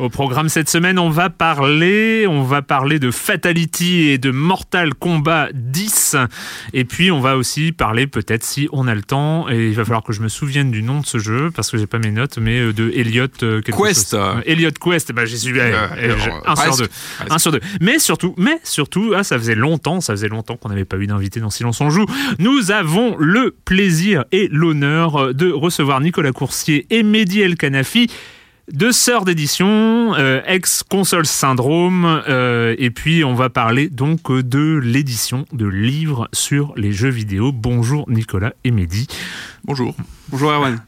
Au programme cette semaine, on va parler, on va parler de Fatality et de Mortal Kombat 10. Et puis, on va aussi parler, peut-être si on a le temps, et il va falloir que je me souvienne du nom de ce jeu, parce que j'ai pas mes notes, mais euh, de Elliot euh, Quest. Euh, Elliot Quest, bah, j'y suis eh, eh, un sur deux. Un sur deux. Mais surtout, mais surtout, ah, ça faisait longtemps, ça faisait longtemps qu'on n'avait pas eu d'invité dans Silence on joue. Nous avons le plaisir et l'honneur de recevoir Nicolas Coursier et Mehdi El Kanafi deux sœurs d'édition, euh, ex-console syndrome, euh, et puis on va parler donc de l'édition de livres sur les jeux vidéo. Bonjour Nicolas et Mehdi. Bonjour. Bonjour Erwan.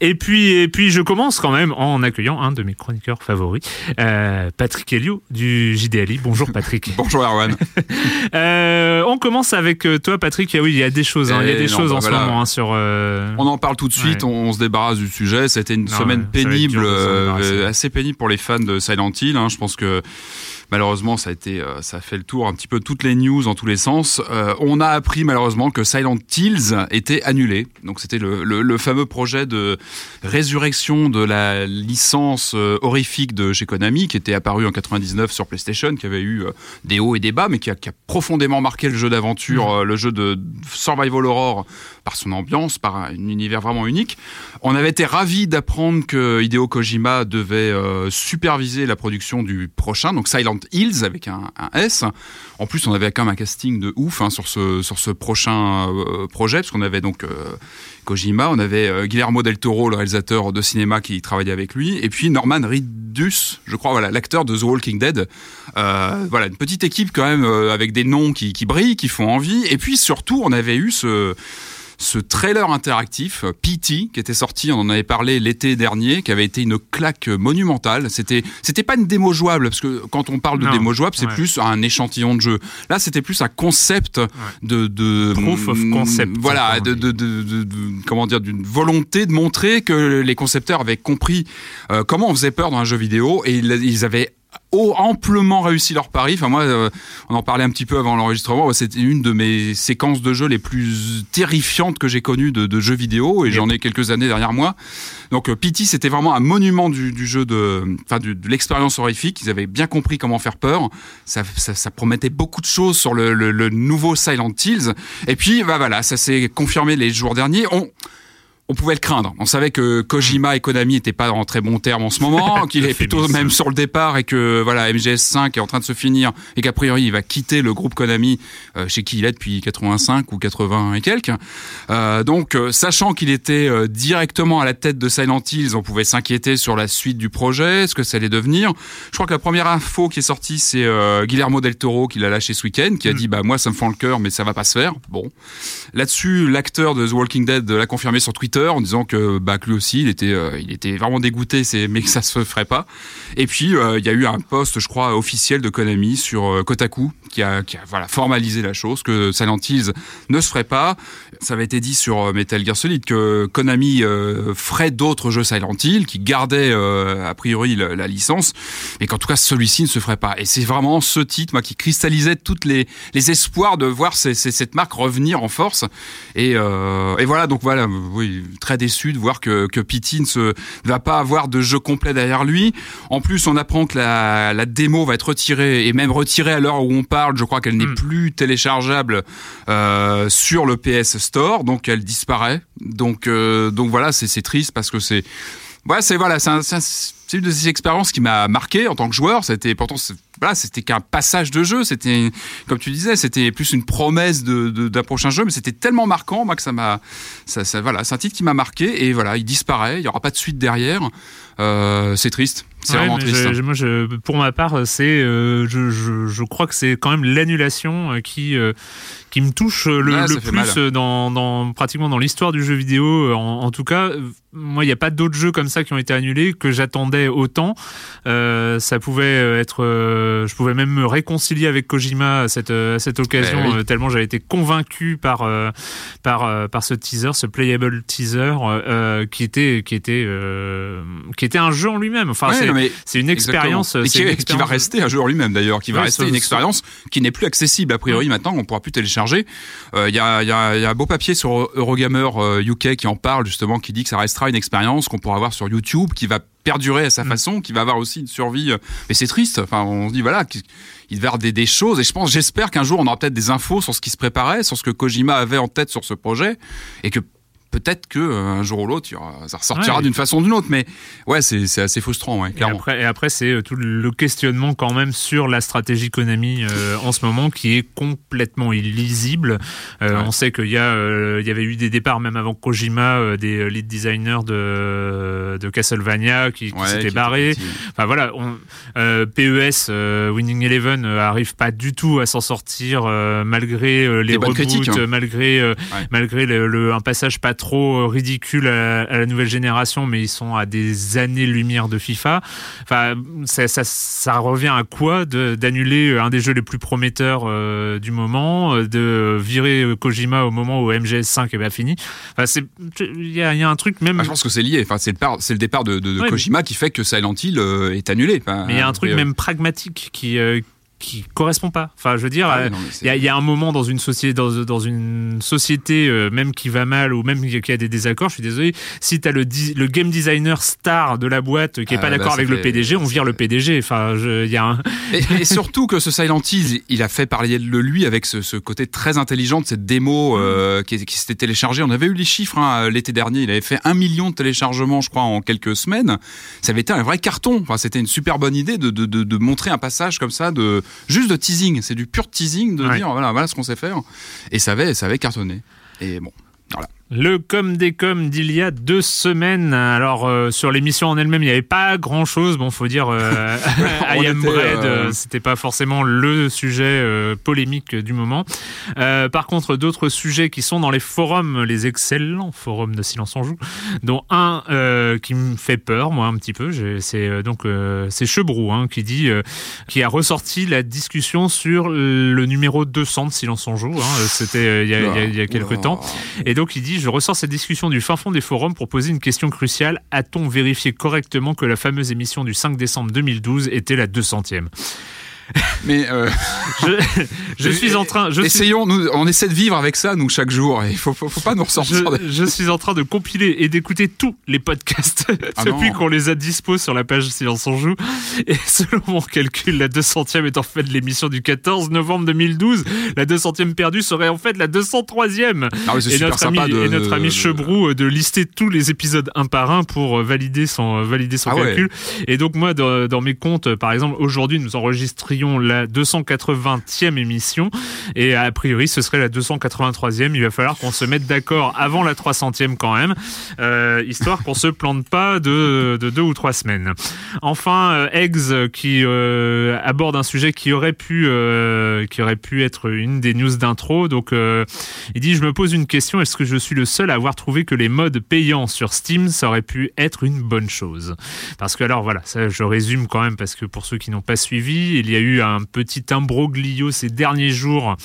Et puis, et puis je commence quand même en accueillant un de mes chroniqueurs favoris, euh, Patrick Helio du JDLI. Bonjour Patrick. Bonjour Erwan. euh, on commence avec toi Patrick. oui, il y a des choses, hein, il y a des choses bah en ce moment hein, sur. Euh, on en parle tout de suite. On, se débarrasse du sujet. C'était une semaine pénible, euh, assez pénible pour les fans de Silent Hill. Hein. Je pense que Malheureusement, ça a été, euh, ça a fait le tour un petit peu toutes les news en tous les sens. Euh, on a appris malheureusement que Silent Hills était annulé. Donc c'était le, le, fameux projet de résurrection de la licence euh, horrifique de chez Konami qui était apparu en 99 sur PlayStation, qui avait eu des hauts et des bas, mais qui a, qui a profondément marqué le jeu d'aventure, mmh. le jeu de Survival Horror par son ambiance, par un univers vraiment unique. On avait été ravis d'apprendre que Hideo Kojima devait superviser la production du prochain, donc Silent Hills avec un, S. En plus, on avait quand même un casting de ouf hein, sur ce sur ce prochain euh, projet, parce qu'on avait donc euh, Kojima, on avait euh, Guillermo del Toro, le réalisateur de cinéma qui travaillait avec lui, et puis Norman Reedus, je crois, voilà, l'acteur de The Walking Dead. voilà, une petite équipe quand même avec des noms qui brillent, qui font envie, et puis surtout, on avait eu ce ce trailer interactif, PT, qui était sorti, on en avait parlé l'été dernier, qui avait été une claque monumentale. C'était, c'était pas une démo jouable, parce que quand on parle de démo jouable, c'est plus un échantillon de jeu. Là, c'était plus un concept de, de proof of concept. Voilà, de, de, de, comment dire, d'une volonté de montrer que les concepteurs avaient compris euh, comment on faisait peur dans un jeu vidéo et ils avaient amplement réussi leur pari. Enfin moi, euh, on en parlait un petit peu avant l'enregistrement. C'était une de mes séquences de jeu les plus terrifiantes que j'ai connues de, jeux vidéo, et j'en ai quelques années derrière moi. Donc euh, Pity, c'était vraiment un monument du, jeu de, enfin de, l'expérience horrifique. Ils avaient bien compris comment faire peur. Ça, ça, promettait beaucoup de choses sur le, le, nouveau Silent Hills. Et puis, bah voilà, ça s'est confirmé les jours derniers. On on pouvait le craindre. On savait que Kojima et Konami n'étaient pas en très bons termes en ce moment, qu'il est plutôt même sur le départ et que voilà MGS5 est en train de se finir et qu'a priori il va quitter le groupe Konami euh, chez qui il est depuis 85 ou 80 et quelques. Euh, donc euh, sachant qu'il était directement à la tête de Silent Hills, on pouvait s'inquiéter sur la suite du projet, ce que ça allait devenir. Je crois que la première info qui est sortie c'est Guillermo del Toro qui l'a lâché ce week-end, qui a mm. dit bah moi ça me fend le cœur mais ça va pas se faire. Bon, là-dessus l'acteur de The Walking Dead l'a confirmé sur Twitter en disant que, bah, lui aussi, il était, euh, il était vraiment dégoûté, mais que ça se ferait pas. Et puis, euh, il y a eu un poste, je crois, officiel de Konami sur euh, Kotaku qui a, qui a voilà, formalisé la chose, que Silent Hills ne se ferait pas. Ça avait été dit sur Metal Gear Solid que Konami ferait d'autres jeux Silent Hill, qui gardaient a priori la, licence, mais qu'en tout cas celui-ci ne se ferait pas. Et c'est vraiment ce titre, moi, qui cristallisait toutes les, les espoirs de voir cette marque revenir en force. Et, et voilà, donc voilà, oui, très déçu de voir que, que ne, va pas avoir de jeu complet derrière lui. En plus, on apprend que la, la démo va être retirée et même retirée à l'heure où on parle. Je crois qu'elle n'est hmm. plus téléchargeable euh, sur le PS Store, donc elle disparaît. Donc, euh, donc voilà, c'est triste parce que c'est, ouais, c'est voilà, c'est une de ces expériences qui m'a marqué en tant que joueur. C'était pourtant voilà, c'était qu'un passage de jeu. C'était, comme tu disais, c'était plus une promesse de, d'un prochain jeu, mais c'était tellement marquant, moi, que ça m'a, ça, ça, voilà, c'est un titre qui m'a marqué et voilà, il disparaît. Il y aura pas de suite derrière. Euh, c'est triste. C'est vraiment triste. moi, je, pour ma part, c'est, euh, je, je, je, crois que c'est quand même l'annulation qui, euh, qui me touche le, le plus dans, dans, pratiquement dans l'histoire du jeu vidéo. En, en tout cas, moi, il n'y a pas d'autres jeux comme ça qui ont été annulés que j'attendais autant. ça pouvait être euh, je pouvais même me réconcilier avec Kojima à cette, à cette occasion, eh euh, tellement j'avais été convaincu par, euh, par, par ce teaser, ce playable teaser, qui était, qui était, qui était un jeu en lui-même. Enfin, c'est une expérience. Qui, qui, va rester un jeu en lui-même d'ailleurs, qui va rester une expérience qui n'est plus accessible a priori maintenant, on ne pourra plus télécharger. Il y, a, y, a, y, a, un beau papier sur Eurogamer UK qui en parle justement, qui dit que ça restera une expérience qu'on pourra voir sur YouTube, qui va perdurer à sa mm. façon, qui va avoir aussi une survie. Euh, mais c'est triste. Enfin, on se dit voilà, il devait y avoir des, des choses. Et je pense, j'espère qu'un jour on aura peut-être des infos sur ce qui se préparait, sur ce que Kojima avait en tête sur ce projet, et que peut-être que euh, un jour ou l'autre, ça ressortira d'une façon ou d'une autre. Mais ouais, c'est assez frustrant, ouais, clairement. Et après, c'est euh, tout le questionnement quand même sur la stratégie Konami euh, en ce moment qui est complètement illisible. On sait qu'il y a, il y avait eu des départs même avant Kojima, des lead designers de, de Castlevania qui, qui s'étaient barrés. Enfin voilà, on, PES, Winning Eleven arrive pas du tout à s'en sortir malgré les reboots, hein. malgré malgré le, un passage pas trop euh, ridicule à, la nouvelle génération, mais ils sont à des années-lumière de FIFA. Enfin, ça, ça, revient à quoi d'annuler un des jeux les plus prometteurs euh, du moment, de virer Kojima au moment où MGS5 est pas fini? Enfin, il y a, y a, un truc même. Ah, je pense que c'est lié. Enfin, c'est le, le, départ de, de, Kojima qui fait que Silent Hill euh, est annulé. mais il y a un truc même pragmatique qui, qui correspond pas. Enfin, je veux dire, ah il y, a un moment dans une société, dans, dans une société euh, même qui va mal ou même qui a des désaccords. Je suis désolé. Si tu as le, le game designer star de la boîte qui est pas ah, d'accord bah, avec le PDG, on vire le PDG. Enfin, il y a un... et, surtout que ce Silent Hill, il a fait parler de lui avec ce, ce côté très intelligent de cette démo euh, mm. qui, qui s'était téléchargée. On avait eu les chiffres hein, l'été dernier. Il avait fait un million de téléchargements, je crois, en quelques semaines. Ça avait été un vrai carton. Enfin, c'était une super bonne idée de, de, de, de montrer un passage comme ça de juste de teasing. C'est du pur teasing de dire voilà, voilà ce qu'on sait faire. Et ça avait, ça avait cartonné. Et bon, voilà. Le com des com d'il y a deux semaines. Alors euh, sur l'émission en elle-même, il n'y avait pas grand-chose. Bon, faut dire, euh, I am Bread, euh, c'était pas forcément le sujet polémique du moment. par contre, d'autres sujets qui sont dans les forums, les excellents forums de Silence en Joue, dont un qui me fait peur, moi un petit peu. C'est donc c'est Chebrou hein, qui dit, qui a ressorti la discussion sur le numéro 200 de Silence en Joue. Hein, c'était il y a, il y a quelques temps, et donc il dit je ressors cette discussion du fin fond des forums pour poser une question cruciale. A-t-on vérifié correctement que la fameuse émission du 5 décembre 2012 était la 200e Mais euh, je, suis en train. Je Essayons, nous, on essaie de vivre avec ça, nous, chaque jour. Il faut, faut, pas nous ressortir. Je, suis en train de compiler et d'écouter tous les podcasts ah depuis qu'on les a dispo sur la page Silence on joue. Et selon mon calcul, la 200e est en fait l'émission du 14 novembre 2012. La 200e perdue serait en fait la 203e. Ah et, notre ami, de, et notre ami Chebrou euh, de lister tous les épisodes un par un pour euh, valider son, valider son ah calcul. Et donc, moi, dans, dans mes comptes, par exemple, aujourd'hui, nous la 280e émission et a priori ce serait la 283e. Il va falloir qu'on se mette d'accord avant la 300e quand même, euh, histoire qu'on se plante pas de, de, deux ou trois semaines. Enfin, euh, Eggs qui euh, aborde un sujet qui aurait pu qui aurait pu être une des news d'intro. Donc il dit je me pose une question est-ce que je suis le seul à avoir trouvé que les modes payants sur Steam ça aurait pu être une bonne chose? Parce que alors voilà, ça je résume quand même parce que pour ceux qui n'ont pas suivi, il y a eu un petit imbroglio ces derniers jours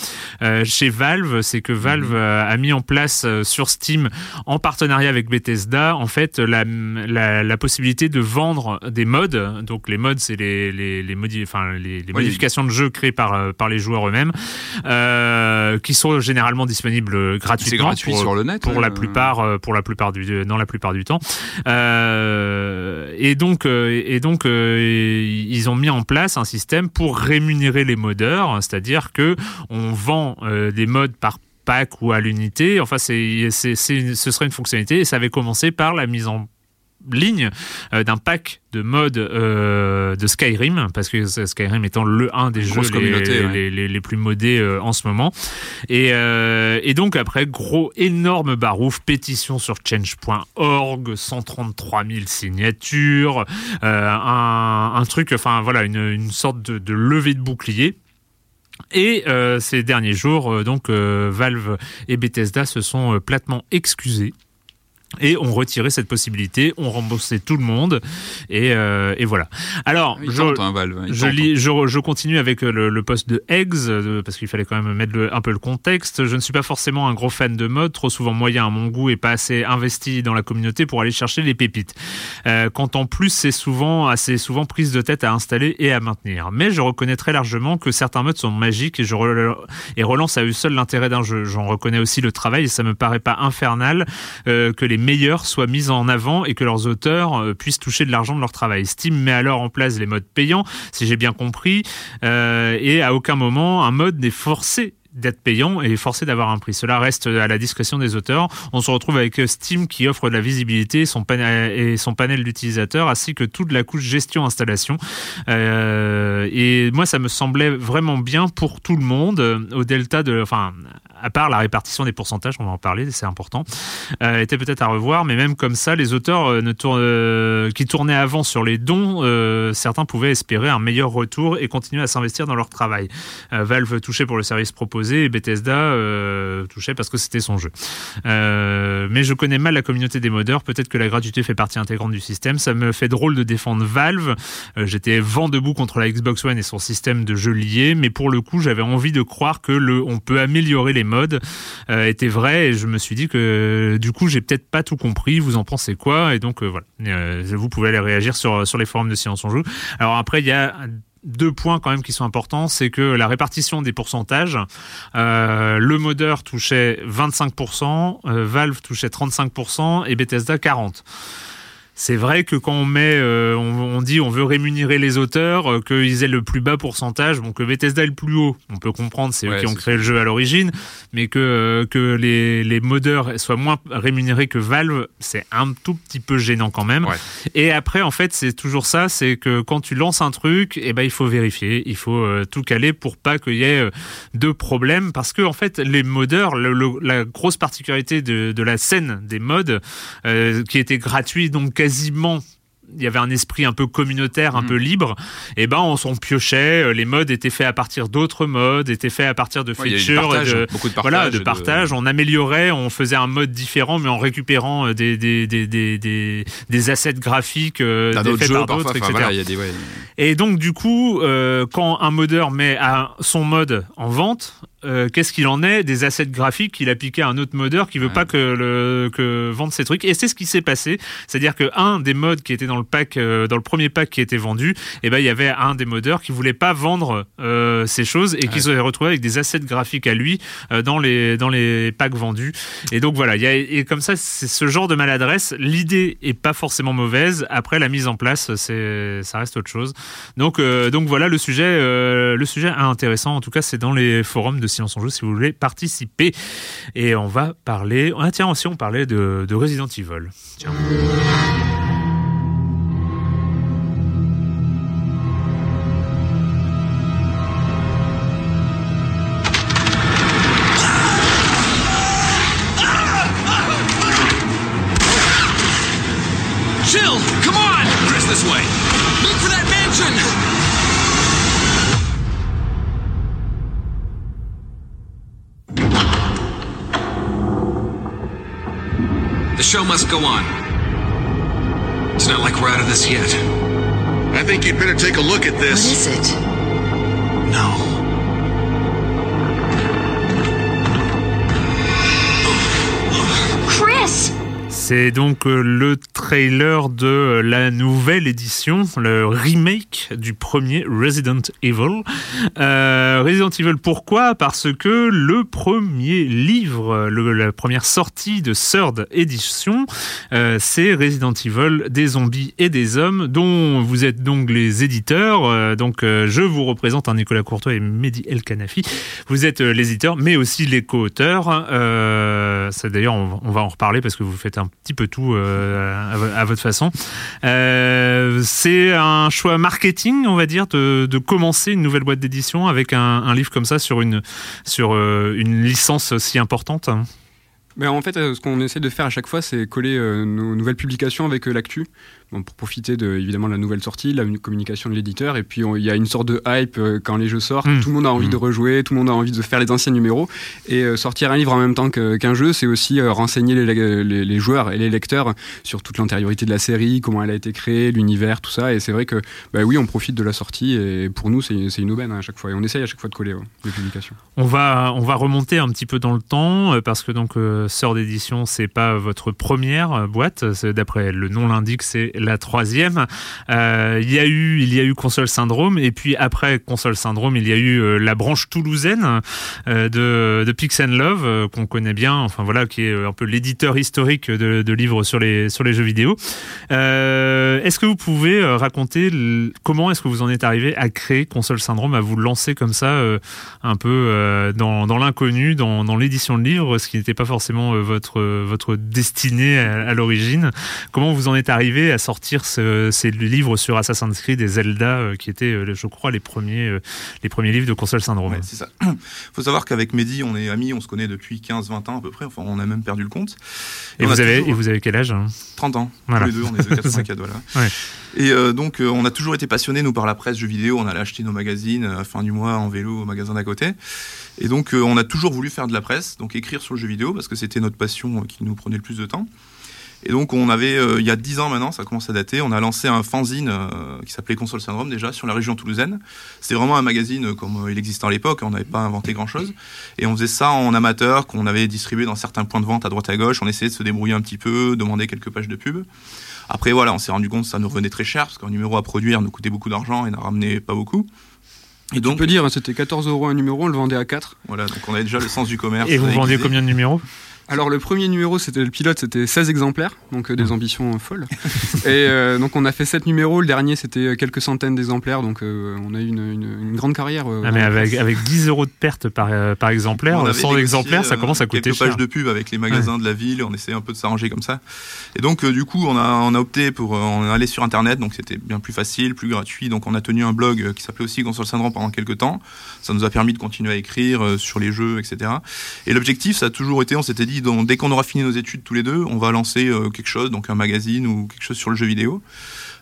euh, chez Valve, c'est que Valve mhm. euh, a mis en place euh, sur Steam, en partenariat avec Bethesda, en fait, la, la, possibilité de vendre des modes. Donc les modes, c'est les, les, les, enfin, les, modifications de jeu créées par, par les joueurs eux-mêmes, qui sont généralement disponibles gratuitement gratuit pour, sur le net, pour la plupart, pour la plupart du, dans la plupart du temps. et donc, et donc, ils ont mis en place un système pour rémunérer les modeurs, c'est-à-dire que on vend euh, des modes par pack ou à l'unité. Enfin, c'est, ce serait une fonctionnalité et ça avait commencé par la mise en ligne euh, d'un pack de modes euh, de Skyrim parce que Skyrim étant le un des jeux les, les, plus modés en ce moment. Et, et, donc après gros énorme barouf pétition sur change.org 133 000 signatures un, un, truc enfin voilà une, une sorte de, de levée de bouclier. Et euh, ces derniers jours, euh, donc euh, Valve et Bethesda se sont platement excusés et on retirait cette possibilité, on remboursait tout le monde, et, euh, et voilà. Alors, je, hein, je, lis, je, je, continue avec le, le poste de Eggs, euh, parce qu'il fallait quand même mettre un peu le contexte. Je ne suis pas forcément un gros fan de mode, trop souvent moyen à mon goût et pas assez investi dans la communauté pour aller chercher les pépites. Euh, quand en plus, c'est souvent assez souvent prise de tête à installer et à maintenir. Mais je reconnais très largement que certains modes sont magiques et je et relance à eux seuls l'intérêt d'un jeu. J'en reconnais aussi le travail et ça me paraît pas infernal euh, que les meilleurs soient mis en avant et que leurs auteurs euh, puissent toucher de l'argent de leur travail. Steam met alors en place les modes payants, si j'ai bien compris, euh, et à aucun moment un mode n'est forcé d'être payant et forcé d'avoir un prix. Cela reste à la discrétion des auteurs. On se retrouve avec Steam qui offre de la visibilité son et son panel d'utilisateurs ainsi que toute la couche gestion-installation. Euh, et moi, ça me semblait vraiment bien pour tout le monde au delta de, enfin, à part la répartition des pourcentages, on va en parler, c'est important, euh, était peut-être à revoir, mais même comme ça, les auteurs euh, euh, qui tournaient avant sur les dons, certains pouvaient espérer un meilleur retour et continuer à s'investir dans leur travail. Valve touchait pour le service proposé et Bethesda touchait parce que c'était son jeu. mais je connais mal la communauté des modeurs, peut-être que la gratuité fait partie intégrante du système, ça me fait drôle de défendre Valve, j'étais vent debout contre la Xbox One et son système de jeux liés, mais pour le coup, j'avais envie de croire que le on peut améliorer les mode euh, était vrai et je me suis dit que du coup j'ai peut-être pas tout compris. Vous en pensez quoi Et donc euh, voilà, euh, vous pouvez aller réagir sur sur les forums de Silence on joue. Alors après il y a deux points quand même qui sont importants, c'est que la répartition des pourcentages, le modeur touchait 25%, Valve touchait 35% et Bethesda 40% c'est vrai que quand on met, euh, on, dit on veut rémunérer les auteurs, euh, qu'ils aient le plus bas pourcentage, bon que Bethesda est le plus haut, on peut comprendre, c'est eux qui ont créé le jeu à l'origine, mais que euh, que les, les modeurs soient moins rémunérés que Valve, c'est un tout petit peu gênant quand même. Et après, en fait, c'est toujours ça, c'est que quand tu lances un truc, et eh ben il faut vérifier, il faut tout caler pour pas qu'il y ait de problèmes, parce que en fait, les modeurs, la grosse particularité de, de la scène des mods, qui était gratuit donc quasiment il y avait un esprit un peu communautaire, un mm. peu libre, et ben on s'en piochait, euh, les modes étaient faits à partir d'autres modes, étaient faits à partir de features, de, beaucoup de partage, voilà, de partage. On améliorait, on faisait un mode différent, mais en récupérant euh, des des des des des, assets graphiques euh, faits par d'autres, etc. Et donc du coup, quand un modeur met à son mode en vente, euh, qu'est-ce qu'il en est des assets graphiques qu'il a piqué à un autre modeur qui veut pas que, le, que vendre ses trucs? Et c'est ce qui s'est passé. C'est-à-dire que un des modes qui était dans le pack, dans le premier pack qui était vendu, et eh ben il y avait un des modeurs qui voulait pas vendre ces choses et qui se retrouvé avec des assets graphiques à lui dans les dans les packs vendus. Et donc voilà, il y a, et comme ça, c'est ce genre de maladresse. L'idée est pas forcément mauvaise. Après la mise en place, c'est ça reste autre chose. Donc donc voilà le sujet le sujet intéressant. En tout cas, c'est dans les forums de Silence en Jeu si vous voulez participer. Et on va parler. Ah tiens aussi on parlait de, de Resident Evil. Tiens. Go on. It's not like we're out of this yet. I think you'd better take a look at this. What is it? No. C'est donc euh, le trailer de euh, la nouvelle édition, le remake du premier Resident Evil. Euh, Resident Evil, pourquoi? Parce que le premier livre, la première sortie de Third Edition, c'est Resident Evil des zombies et des hommes, dont vous êtes donc les éditeurs. donc je vous représente, un Nicolas Courtois et Mehdi El Kanafi. Vous êtes les éditeurs, mais aussi les co-auteurs. D'ailleurs, on va en reparler parce que vous faites un petit peu tout euh, à, votre façon. Euh, c'est un choix marketing, on va dire, de, commencer une nouvelle boîte d'édition avec un, livre comme ça sur une, sur euh, une licence si importante. Mais en fait, ce qu'on essaie de faire à chaque fois, c'est coller nos nouvelles publications avec l'actu pour profiter de, évidemment de la nouvelle sortie, la communication de l'éditeur. Et puis il y a une sorte de hype euh, quand les jeux sortent. Hmm. Tout le monde a envie de hmm. rejouer, tout le monde a envie de faire les anciens numéros. Et euh, sortir un livre en même temps qu'un jeu, c'est aussi euh, renseigner les, les, joueurs et les lecteurs sur toute l'antériorité de la série, comment elle a été créée, l'univers, tout ça. Et c'est vrai que bah oui, on profite de la sortie. Et pour nous, c'est une aubaine à chaque fois. Et on essaye à chaque fois de coller les publications. On va, on va remonter un petit peu dans le temps parce que donc Sœur d'édition, c'est pas votre première boîte. D'après le nom l'indique, c'est la troisième. Euh, il y a eu, il y a eu Console Syndrome et puis après Console Syndrome, il y a eu euh, la branche toulousaine euh, de, de Pix Love qu'on connaît bien. Enfin voilà, qui est un peu l'éditeur historique de, livres sur les sur les jeux vidéo. est-ce que vous pouvez raconter comment est-ce que vous en êtes arrivé à créer Console Syndrome, à vous lancer comme ça un peu dans, dans l'inconnu, dans, dans l'édition de livres, ce qui n'était pas forcément votre votre destinée à, l'origine? Comment vous en êtes arrivé à sortir sortir ces livres sur Assassin's Creed et Zelda, euh, qui étaient, euh, je crois, les premiers, euh, les premiers livres de console syndrome. c'est ça. faut savoir qu'avec Mehdi, on est amis, on se connaît depuis 15-20 ans à peu près, enfin, on a même perdu le compte. Et, vous, avez, et vous avez quel âge 30 hein ans. Tous les deux, on est de 84, voilà. Et donc, on a toujours été passionnés, nous, par la presse jeux vidéo. On allait acheter nos magazines à fin du mois en vélo au magasin d'à côté. Et donc, on a toujours voulu faire de la presse, donc écrire sur le jeu vidéo, parce que c'était notre passion qui nous prenait le plus de temps. Et donc on avait, euh, il y a 10 ans maintenant, ça commence à dater, on a lancé un fanzine euh, qui s'appelait Console Syndrome déjà sur la région toulousaine. C'était vraiment un magazine euh, comme il existait à l'époque, on n'avait pas inventé grand-chose. Et on faisait ça en amateur, qu'on avait distribué dans certains points de vente à droite à gauche. On essayait de se débrouiller un petit peu, demander quelques pages de pub. Après voilà, on s'est rendu compte que ça nous revenait très cher, parce qu'un numéro à produire nous coûtait beaucoup d'argent et n'en ramenait pas beaucoup. Et donc, on peut dire, hein, c'était 14 euros un numéro, on le vendait à 4. Voilà, donc on avait déjà le sens du commerce. Et vous vendiez combien de numéros? Alors le premier numéro, c'était le pilote, c'était 16 exemplaires, donc euh, des mmh. ambitions euh, folles. et euh, donc on a fait 7 numéros, le dernier c'était quelques centaines d'exemplaires, donc on a eu une, grande carrière. ah mais avec, avec 10 euros de perte par, par exemplaire, 100 exemplaires, ça commence à coûter quelques pages de pub avec les magasins de la ville, on essayait un peu de s'arranger comme ça. Et donc du coup, on a, on a opté pour on aller sur Internet, donc c'était bien plus facile, plus gratuit. Donc on a tenu un blog qui s'appelait aussi Console Syndrome pendant quelques temps. Ça nous a permis de continuer à écrire sur les jeux, etc. Et l'objectif, ça a toujours été, on s'était dit, dès qu'on aura fini nos études tous les deux, on va lancer euh, quelque chose, donc un magazine ou quelque chose sur le jeu vidéo.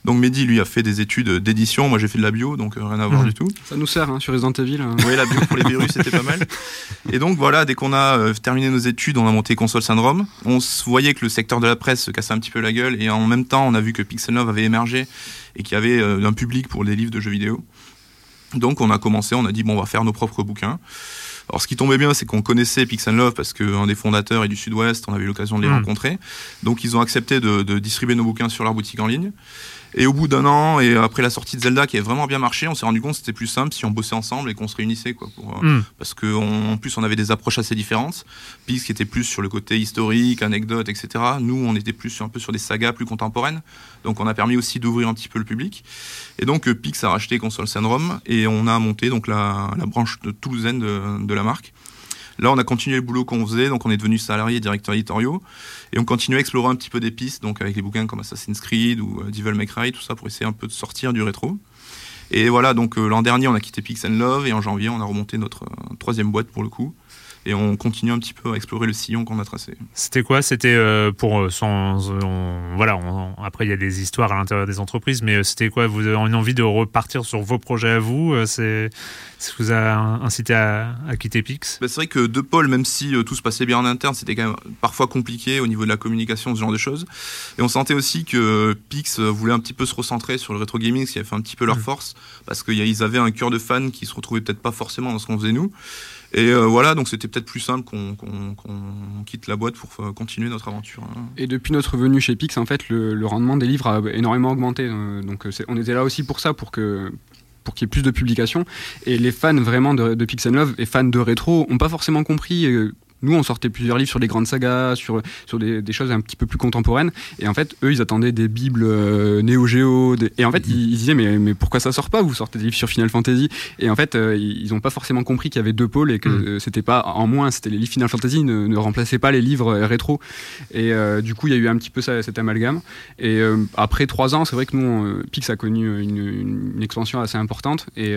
Donc Mehdi, lui, a fait des études d'édition. Moi, j'ai fait de la bio, donc euh, rien à voir mhm. du tout. Ça nous sert hein, sur Resident Evil. Hein. Oui, la bio pour les virus, c'était pas mal. Et donc voilà, dès qu'on a euh, terminé nos études, on a monté Console Syndrome. On voyait que le secteur de la presse se cassait un petit peu la gueule, et en même temps, on a vu que Pixel Love avait émergé et qu'il y avait un public pour les livres de jeux vidéo. Donc on a commencé, on a dit bon, on va faire nos propres bouquins. Alors ce qui tombait bien, c'est qu'on connaissait Pix Love parce qu'un des fondateurs est du Sud-Ouest, on avait eu l'occasion de les hmm. rencontrer. Donc ils ont accepté de, distribuer nos bouquins sur leur boutique en ligne. Et au bout d'un an, et après la sortie de Zelda qui a vraiment bien marché, on s'est rendu compte que c'était plus simple si on bossait ensemble et qu'on se réunissait. Quoi, pour, mm. Parce qu'en plus, on avait des approches assez différentes. Pix qui était plus sur le côté historique, anecdote, etc. Nous, on était plus sur, un peu sur des sagas plus contemporaines. Donc on a permis aussi d'ouvrir un petit peu le public. Et donc Pix a racheté Console Syndrome et on a monté donc la, la branche de toulousaine de, de la marque. Là, on a continué le boulot qu'on faisait, donc on est devenu salarié, directeur éditoriaux, et on continue à explorer un petit peu des pistes, donc avec les bouquins comme Assassin's Creed ou euh, Devil May Cry, tout ça, pour essayer un peu de sortir du rétro. Et voilà, donc euh, l'an dernier, on a quitté Pix Love, et en janvier, on a remonté notre euh, troisième boîte pour le coup et on continue un petit peu à explorer le sillon qu'on a tracé. C'était quoi? C'était euh, pour euh, sans voilà. après il y a des histoires à l'intérieur des entreprises, mais euh, c'était quoi? Vous avez envie de repartir sur vos projets à vous? C'est ce qui vous a incité à, quitter Pix? Bah, C'est vrai que De Paul, même si tout se passait bien en interne, c'était quand même parfois compliqué au niveau de la communication, ce genre de choses. Et on sentait aussi que Pix voulait un petit peu se recentrer sur le rétro gaming, ce qui a fait un petit peu leur mmh. force, parce qu'ils avaient un cœur de fans qui se retrouvait peut-être pas forcément dans ce qu'on faisait nous. Et euh, voilà, donc c'était peut-être plus simple qu'on quitte la boîte pour euh, continuer notre aventure. Hein. Et depuis notre venue chez Pix, en fait, le, rendement des livres a énormément augmenté. Euh, donc on était là aussi pour ça, pour que pour qu'il y ait plus de publications. Et les fans vraiment de, de Pix Love et fans de rétro n'ont pas forcément compris nous, on sortait plusieurs livres sur les grandes sagas, sur, sur des, choses un petit peu plus contemporaines. Et en fait, eux, ils attendaient des bibles euh, Néo Géo. Et en fait, ils, disaient, mais, mais pourquoi ça sort pas? Vous sortez des livres sur Final Fantasy. Et en fait, euh, ils n'ont pas forcément compris qu'il y avait deux pôles et que mm. c'était pas en moins, c'était les livres Final Fantasy ne, ne remplaçaient pas les livres euh, rétro. Et du coup, il y a eu un petit peu ça, cet amalgame. Et après trois ans, c'est vrai que nous, Pix a connu une, une, expansion assez importante et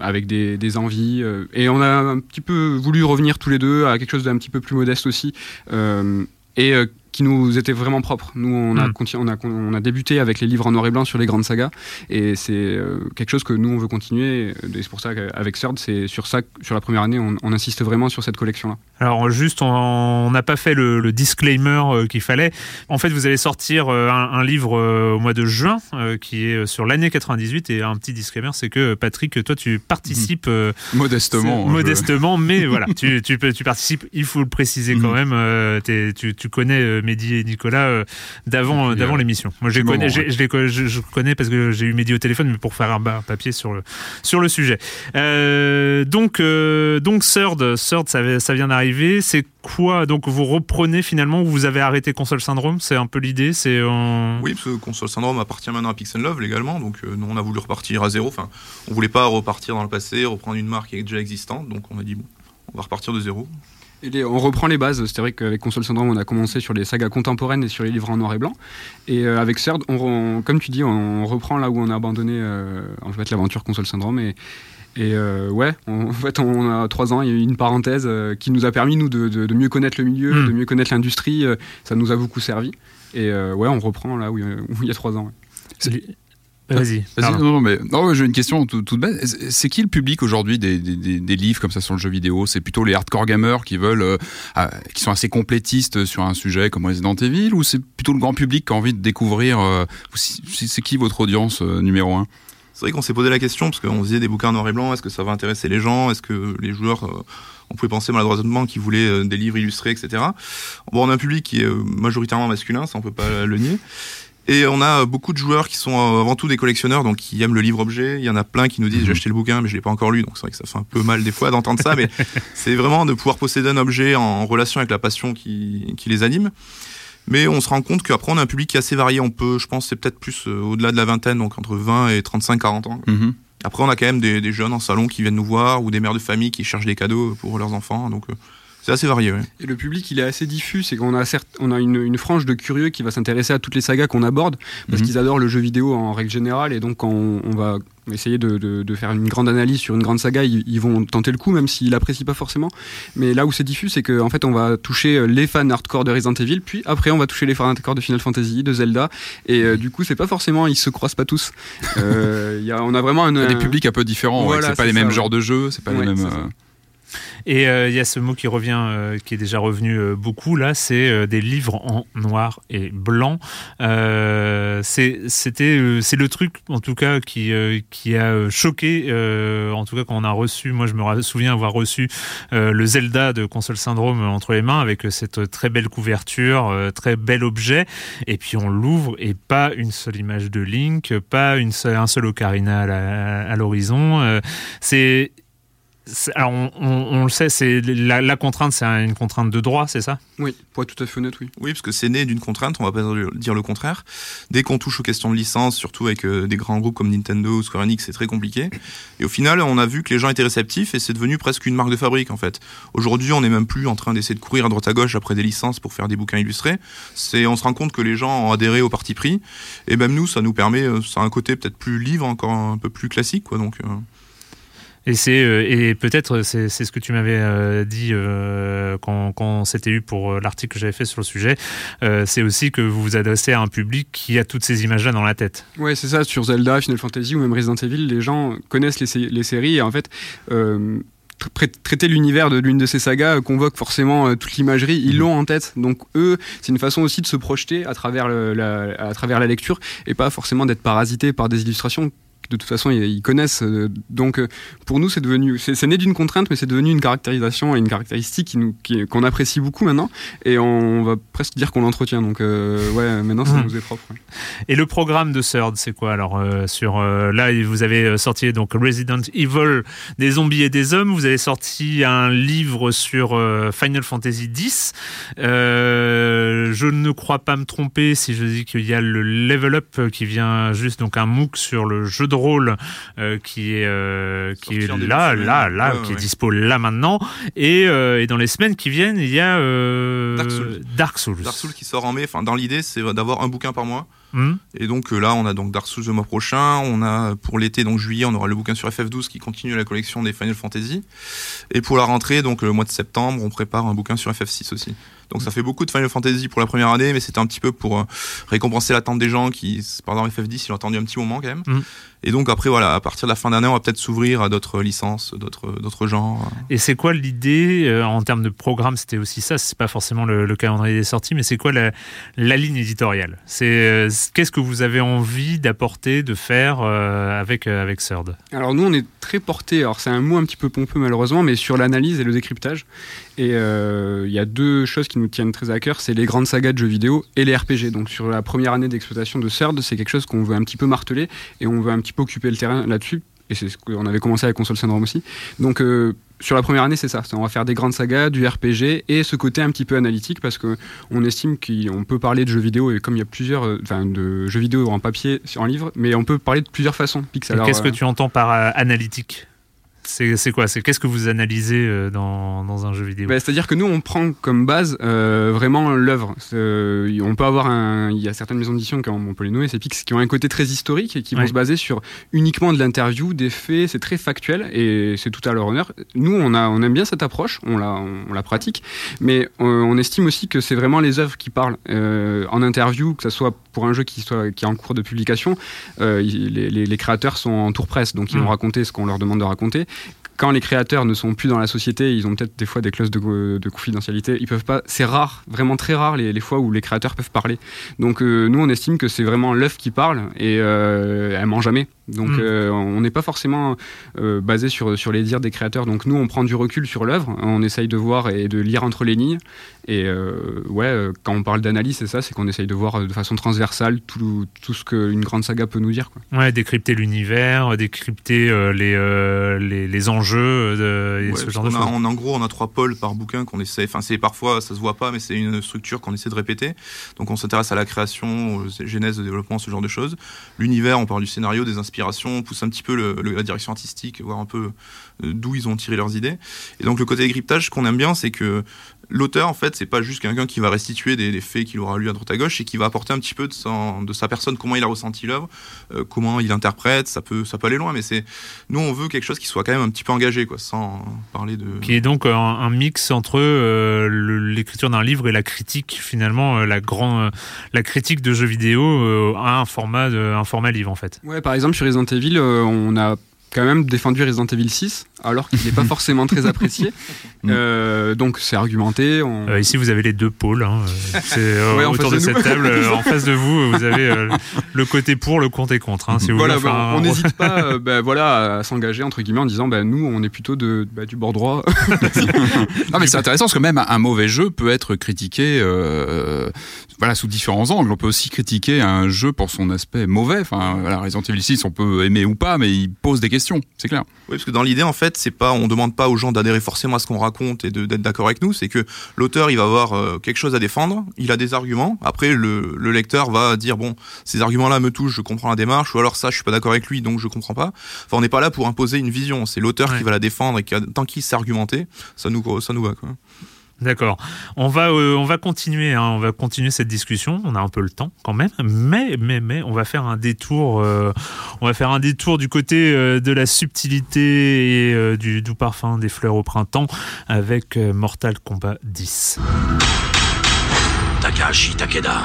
avec des, des envies. et on a un petit peu voulu revenir tous les deux à quelque chose d'un petit peu plus modeste aussi. Euh, et euh, qui nous était vraiment propre. Nous, on a, hmm. on, a, on a débuté avec les livres en noir et blanc sur les grandes sagas, et c'est euh, quelque chose que nous, on veut continuer. Et c'est pour ça qu'avec CERD, c'est sur ça, sur la première année, on, insiste vraiment sur cette collection-là. Alors, juste, on n'a pas fait le, disclaimer euh, qu'il fallait. En fait, vous allez sortir euh, un, livre au mois de juin, qui est sur l'année 98, et un petit disclaimer, c'est que Patrick, toi, tu participes modestement, modestement, mais voilà, tu, tu, tu, participes. Il faut le préciser quand hmm. même. tu, tu connais Mehdi et Nicolas euh, d'avant euh, d'avant l'émission. Moi, je les connais, je, je, connais parce que j'ai eu Mehdi au téléphone, mais pour faire un, papier sur le sur le sujet. Euh, donc donc Third, Third, ça, ça vient d'arriver. C'est quoi? Donc vous reprenez finalement, vous avez arrêté Console Syndrome, c'est un peu l'idée, c'est Oui, parce que Console Syndrome appartient maintenant à Pixel Love légalement, donc nous on a voulu repartir à zéro. Enfin, on voulait pas repartir dans le passé, reprendre une marque qui est déjà existante, donc on a dit bon, on va repartir de zéro on reprend les bases. C'est vrai qu'avec Console Syndrome, on a commencé sur les sagas contemporaines et sur les livres en noir et blanc. Et euh, avec CERD, on, comme tu dis, on reprend là où on a abandonné euh, en fait l'aventure Console Syndrome. Et, et euh, ouais, en fait, on a trois ans, il y a eu une parenthèse qui nous a permis, nous, de, mieux connaître le milieu, hmm. de mieux connaître l'industrie. ça nous a beaucoup servi. Et ouais, on reprend là où, il y a trois ans. Vas-y. non, mais non, j'ai une question toute, toute bête. C'est qui le public aujourd'hui des, des, des, livres comme ça sur le jeu vidéo? C'est plutôt les hardcore gamers qui veulent, euh, ah, qui sont assez complétistes sur un sujet comme Resident Evil, ou c'est plutôt le grand public qui a envie de découvrir euh, C'est qui votre audience euh, numéro un? C'est vrai qu'on s'est posé la question parce qu'on faisait des bouquins noir et blanc. Est-ce que ça va intéresser les gens? Est-ce que les joueurs on pouvait penser maladroitement qu'ils voulaient des livres illustrés, etc. Bon, on a un public qui est majoritairement masculin, ça on peut pas le nier. Et on a beaucoup de joueurs qui sont euh, avant tout des collectionneurs, donc qui aiment le livre-objet. Il y en a plein qui nous disent mhm. j'ai acheté le bouquin, mais je l'ai pas encore lu. Donc c'est vrai que ça fait un peu mal des fois d'entendre ça, mais c'est vraiment de pouvoir posséder un objet en relation avec la passion qui, qui les anime. Mais on se rend compte qu'après on a un public qui est assez varié. On peut, je pense, c'est peut-être plus euh, au-delà de la vingtaine, donc entre 20 et 35-40 ans. Mhm. Après on a quand même des, des, jeunes en salon qui viennent nous voir ou des mères de famille qui cherchent des cadeaux pour leurs enfants. Donc euh, c'est assez varié. Et le public, il est assez diffus. C'est qu'on a, certes, on a une, une, frange de curieux qui va s'intéresser à toutes les sagas qu'on aborde, parce mhm. qu'ils adorent le jeu vidéo en règle générale. Et donc, quand on, va essayer de, de, faire une grande analyse sur une grande saga, ils, vont tenter le coup, même s'ils l'apprécient pas forcément. Mais là où c'est diffus, c'est qu'en en fait, on va toucher les fans hardcore de Resident Evil, puis après, on va toucher les fans hardcore de Final Fantasy, de Zelda. Et euh, du coup, c'est pas forcément, ils se croisent pas tous. Euh, y a, on a vraiment un, des publics un peu différents. c'est pas les mêmes genres de jeux, c'est pas les mêmes. Et euh, il y a ce mot qui revient, euh, qui est déjà revenu euh, beaucoup là, c'est des livres en noir et blanc. c'était, c'est le truc en tout cas qui qui a choqué, en tout cas quand on a reçu. Moi, je me souviens avoir reçu le Zelda de Console Syndrome entre les mains avec cette très belle couverture, très bel objet. Et puis on l'ouvre et pas une seule image de Link, pas un seul ocarina à l'horizon. c'est alors on, le sait, c'est la, contrainte, c'est une contrainte de droit, c'est ça? Oui, pour être tout à fait honnête, oui. Oui, parce que c'est né d'une contrainte, on va pas dire le contraire. Dès qu'on touche aux questions de licence, surtout avec euh, des grands groupes comme Nintendo ou Square Enix, c'est très compliqué. Et au final, on a vu que les gens étaient réceptifs et c'est devenu presque une marque de fabrique en fait. Aujourd'hui, on n'est même plus en train d'essayer de courir à droite à gauche après des licences pour faire des bouquins illustrés. C'est, on se rend compte que les gens ont adhéré au parti pris et même nous, ça nous permet, euh, ça a un côté peut-être plus livre, encore un peu plus classique, quoi. Donc. Euh, et c'est euh, et peut-être c'est ce que tu m'avais euh, dit euh, quand, quand on eu pour l'article que j'avais fait sur le sujet. c'est aussi que vous vous adressez à un public qui a toutes ces images-là dans la tête. Ouais, c'est ça. Sur Zelda, Final Fantasy ou même Resident Evil, les gens connaissent les, les séries et en fait traiter l'univers de l'une de ces sagas convoque forcément toute l'imagerie, ils l'ont en tête. Donc eux, c'est une façon aussi de se projeter à travers, la, à travers la lecture et pas forcément d'être parasité par des illustrations de toute façon ils, connaissent. Euh, donc euh, pour nous c'est devenu, c'est né d'une contrainte, mais c'est devenu une caractérisation et une caractéristique qu'on apprécie beaucoup maintenant, et on va presque dire qu'on l'entretient. Donc euh, ouais, maintenant ça mmh. nous est propre. Et le programme de Third, c'est quoi alors sur là vous avez sorti donc Resident Evil, des zombies et des hommes. Vous avez sorti un livre sur Final Fantasy X. je ne crois pas me tromper si je dis qu'il y a le Level Up qui vient juste donc un MOOC sur le jeu de rôle euh, qui est euh, qui est là là là qui est dispo là maintenant. Et, euh, et, dans les semaines qui viennent il y a Dark Souls. Dark, Souls. Dark Souls qui sort en mai. Enfin dans l'idée c'est d'avoir un bouquin par mois. Hmm. et donc là on a donc Dark Souls le mois prochain. On a pour l'été donc juillet on aura le bouquin sur FF12 qui continue la collection des Final Fantasy. Et pour la rentrée donc le mois de septembre on prépare un bouquin sur FF6 aussi donc ça fait beaucoup de Final Fantasy pour la première année, mais c'était un petit peu pour récompenser l'attente des gens qui, par exemple, FF10, ils ont attendu un petit moment quand même. Hmm. Et donc après, voilà, à partir de la fin d'année, on va peut-être s'ouvrir à d'autres licences, d'autres, d'autres genres. Et c'est quoi l'idée euh, en termes de programme? C'était aussi ça, c'est pas forcément le, calendrier des sorties, mais c'est quoi la, la, ligne éditoriale? C'est euh, qu'est-ce que vous avez envie d'apporter, de faire euh, avec avec Third? Alors nous, on est très porté. Alors c'est un mot un petit peu pompeux malheureusement, mais sur l'analyse et le décryptage. Et il y a deux choses qui nous tiennent très à cœur, c'est les grandes sagas de jeux vidéo et les RPG. Donc sur la première année d'exploitation de Third, c'est quelque chose qu'on veut un petit peu marteler et on veut un petit occuper le terrain là-dessus. Et c'est ce qu'on avait commencé avec Console Syndrome aussi. Donc, euh, sur la première année, c'est ça. On va faire des grandes sagas, du RPG et ce côté un petit peu analytique parce qu'on estime qu'on peut parler de jeux vidéo et comme il y a plusieurs, euh, enfin, de jeux vidéo en papier, en livre, mais on peut parler de plusieurs façons. Qu'est-ce que tu entends par analytique? C'est quoi? C'est qu'est-ce que vous analysez euh, dans, dans un jeu vidéo? Bah, C'est-à-dire que nous, on prend comme base euh, vraiment l'œuvre. Euh, on peut avoir un, il y a certaines maisons d'édition, comme on peut les nommer, c'est Pix, qui ont un côté très historique et qui vont se baser sur uniquement de l'interview, des faits. C'est très factuel et c'est tout à leur honneur. Nous, on a, on aime bien cette approche, on la, on, la pratique, mais on, estime aussi que c'est vraiment les œuvres qui parlent en interview, que ce soit pour un jeu qui soit qui est en cours de publication. les, les, créateurs sont en tour presse, donc ils vont mm. raconter ce qu'on leur demande de raconter quand les créateurs ne sont plus dans la société, ils ont peut-être des fois des clauses de, de, confidentialité. Ils peuvent pas. C'est rare, vraiment très rare les, les, fois où les créateurs peuvent parler. Donc euh, nous, on estime que c'est vraiment l'œuf qui parle et euh, elle ment jamais. Donc mm. euh, on n'est pas forcément euh, basé sur, sur les dires des créateurs. Donc nous, on prend du recul sur l'œuvre, on essaye de voir et de lire entre les lignes. Et euh, ouais, quand on parle d'analyse, c'est ça, c'est qu'on essaye de voir de façon transversale tout, tout ce qu'une grande saga peut nous dire. Quoi. Ouais, décrypter l'univers, décrypter les, les, les, enjeux de ce genre de choses. en gros, on a trois pôles par bouquin qu'on essaie. Enfin, c'est parfois, ça se voit pas, mais c'est une structure qu'on essaie de répéter. Donc on s'intéresse à la création, aux genèses de développement, ce genre de choses. L'univers, on parle du scénario, des inspirations pousse un petit peu la direction artistique, voir un peu euh, d'où ils ont tiré leurs idées. Et donc le côté décryptage, ce qu'on aime bien, c'est que l'auteur, en fait, c'est pas juste quelqu'un qui va restituer des, faits qu'il aura lu à droite à gauche, et qui va apporter un petit peu de, de sa personne, comment il a ressenti l'œuvre, euh, comment il interprète. Ça peut, ça peut aller loin, mais c'est nous, on veut quelque chose qui soit quand même un petit peu engagé, quoi, sans parler de. Qui est donc un, mix entre euh, l'écriture d'un livre et la critique, finalement, la grande, la critique de jeux vidéo à un format, de, un format livre, en fait. Ouais, par exemple sur Resident Evil, on a quand même défendu Resident Evil 6, alors qu'il n'est pas forcément très apprécié. Euh, donc c'est argumenté. Euh, ici, vous avez les deux pôles. Hein. Euh, autour de, cette table, en face de vous, vous avez le côté pour, le contre et contre. Hein, si vous voilà, bah, on n'hésite pas bah, voilà, à s'engager entre guillemets en disant bah, nous, on est plutôt de, du bord droit. non, mais c'est intéressant parce que même un mauvais jeu peut être critiqué voilà, sous différents angles. On peut aussi critiquer un jeu pour son aspect mauvais. Enfin, voilà, Resident Evil 6, on peut aimer ou pas, mais il pose des questions, c'est clair. Oui, parce que dans l'idée, en fait, c'est pas, on demande pas aux gens d'adhérer forcément à ce qu'on raconte et d'être d'accord avec nous. C'est que l'auteur, il va avoir euh, quelque chose à défendre, il a des arguments. Après, le, le lecteur va dire bon, ces arguments-là me touchent, je comprends la démarche, ou alors ça, je suis pas d'accord avec lui, donc je comprends pas. Enfin, on n'est pas là pour imposer une vision. C'est l'auteur qui va la défendre et qui tant qu'il s'est argumenté, ça nous, ça nous va. Quoi. D'accord. On va euh, on va continuer hein, on va continuer cette discussion. On a un peu le temps quand même, mais mais mais on va faire un détour euh, on va faire un détour du côté euh, de la subtilité et du doux parfum des fleurs au printemps avec Mortal Kombat 10. Takashi Takeda,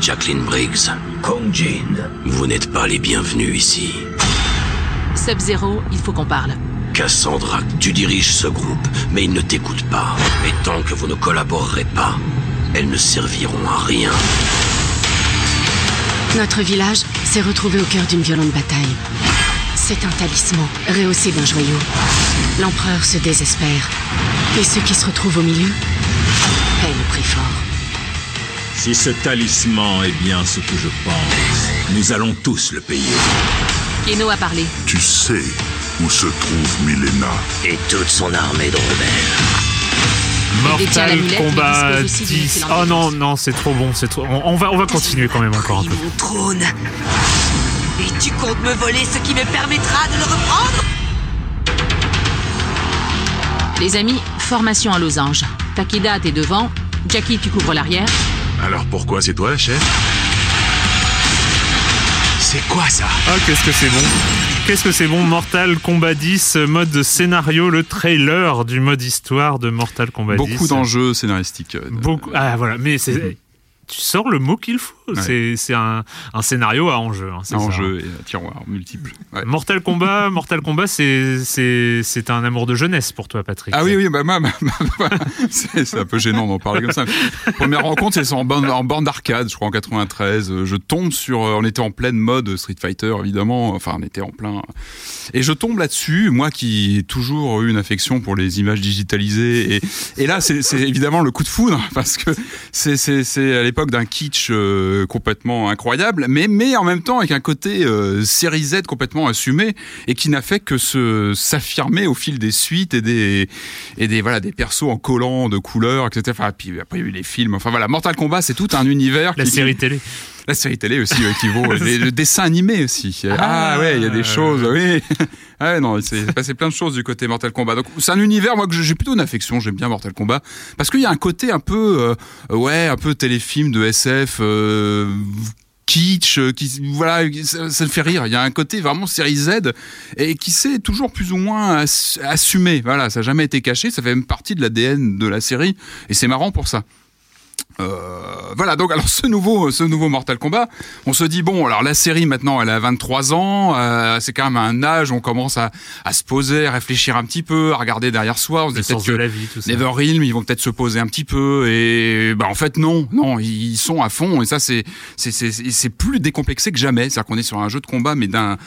Jacqueline Briggs, Kong Jin, vous n'êtes pas les bienvenus ici. Sub-Zero, il faut qu'on parle. Cassandra, tu diriges ce groupe, mais ils ne t'écoutent pas. Et tant que vous ne collaborerez pas, elles ne serviront à rien. Notre village s'est retrouvé au cœur d'une violente bataille. C'est un talisman, rehaussé d'un joyau. L'empereur se désespère. Et ceux qui se retrouvent au milieu paient le prix fort. Si ce talisman est bien ce que je pense, nous allons tous le payer. Keno a parlé. Tu sais où se trouve Milena Et toute son armée de rebelles. Mortal Kombat 10. Oh non, non, c'est trop bon. C'est trop... On, va, on va continuer quand même encore un peu. mon trône. Et tu comptes me voler ce qui me permettra de le reprendre? Les amis, formation à losange. Takeda, t'es devant. Jackie, tu couvres l'arrière. Alors pourquoi c'est toi, chef? C'est quoi ça Ah, qu'est-ce que c'est bon Qu'est-ce que c'est bon Mortal Kombat 10, mode scénario, le trailer du mode histoire de Mortal Kombat 10. Beaucoup d'enjeux scénaristiques. Euh, Beaucoup. Ah voilà, mais c'est mm-hmm tu sors le mot qu'il faut. C'est un, un, scénario à enjeu. Hein, à enjeu et à tiroir multiple. Mortal Kombat, Mortal Kombat, c'est un amour de jeunesse pour toi, Patrick. Ah oui, oui, bah, moi, c'est un peu gênant d'en parler comme ça. Première rencontre, c'est en bande, en bande d'arcade, je crois en 93. Je tombe sur, on était en pleine mode Street Fighter, évidemment. Enfin, on était en plein. Et je tombe là-dessus, moi qui ai toujours eu une affection pour les images digitalisées. Et, et là, c'est évidemment le coup de foudre parce que c'est à l'époque d'un kitsch euh, complètement incroyable, mais, mais en même temps avec un côté euh, série Z complètement assumé et qui n'a fait que se s'affirmer au fil des suites et des et des voilà des persos en collant de couleurs, etc. Enfin, puis après il y a eu les films. Enfin voilà, Mortal Kombat, c'est tout un univers. La série télé. La série télé aussi qui vaut le dessin animé aussi. Ah, ouais, il y a des choses. Oui. Ah non, c'est passé plein de choses du côté Mortal Kombat. Donc c'est un univers moi que j'ai plutôt une affection. J'aime bien Mortal Kombat parce qu'il y a un côté un peu euh, ouais, un peu téléfilm de SF. Euh, kitsch, euh, qui voilà, ça, ça, fait rire. Il y a un côté vraiment série Z et qui s'est toujours plus ou moins assumé. Voilà, ça n'a jamais été caché. Ça fait même partie de l'ADN de la série et c'est marrant pour ça. Euh, voilà, donc alors ce nouveau, ce nouveau Mortal Kombat, on se dit bon, alors la série maintenant, elle a 23 ans, euh, c'est quand même un âge, on commence à, à, se poser, à réfléchir un petit peu, à regarder derrière soi. On se dit peut-être que la vie, tout ça. Neverrealm, ils vont peut-être se poser un petit peu, et bah en fait non, non, ils sont à fond, et ça c'est c'est c'est plus décomplexé que jamais, c'est-à-dire qu'on est sur un jeu de combat, mais d'un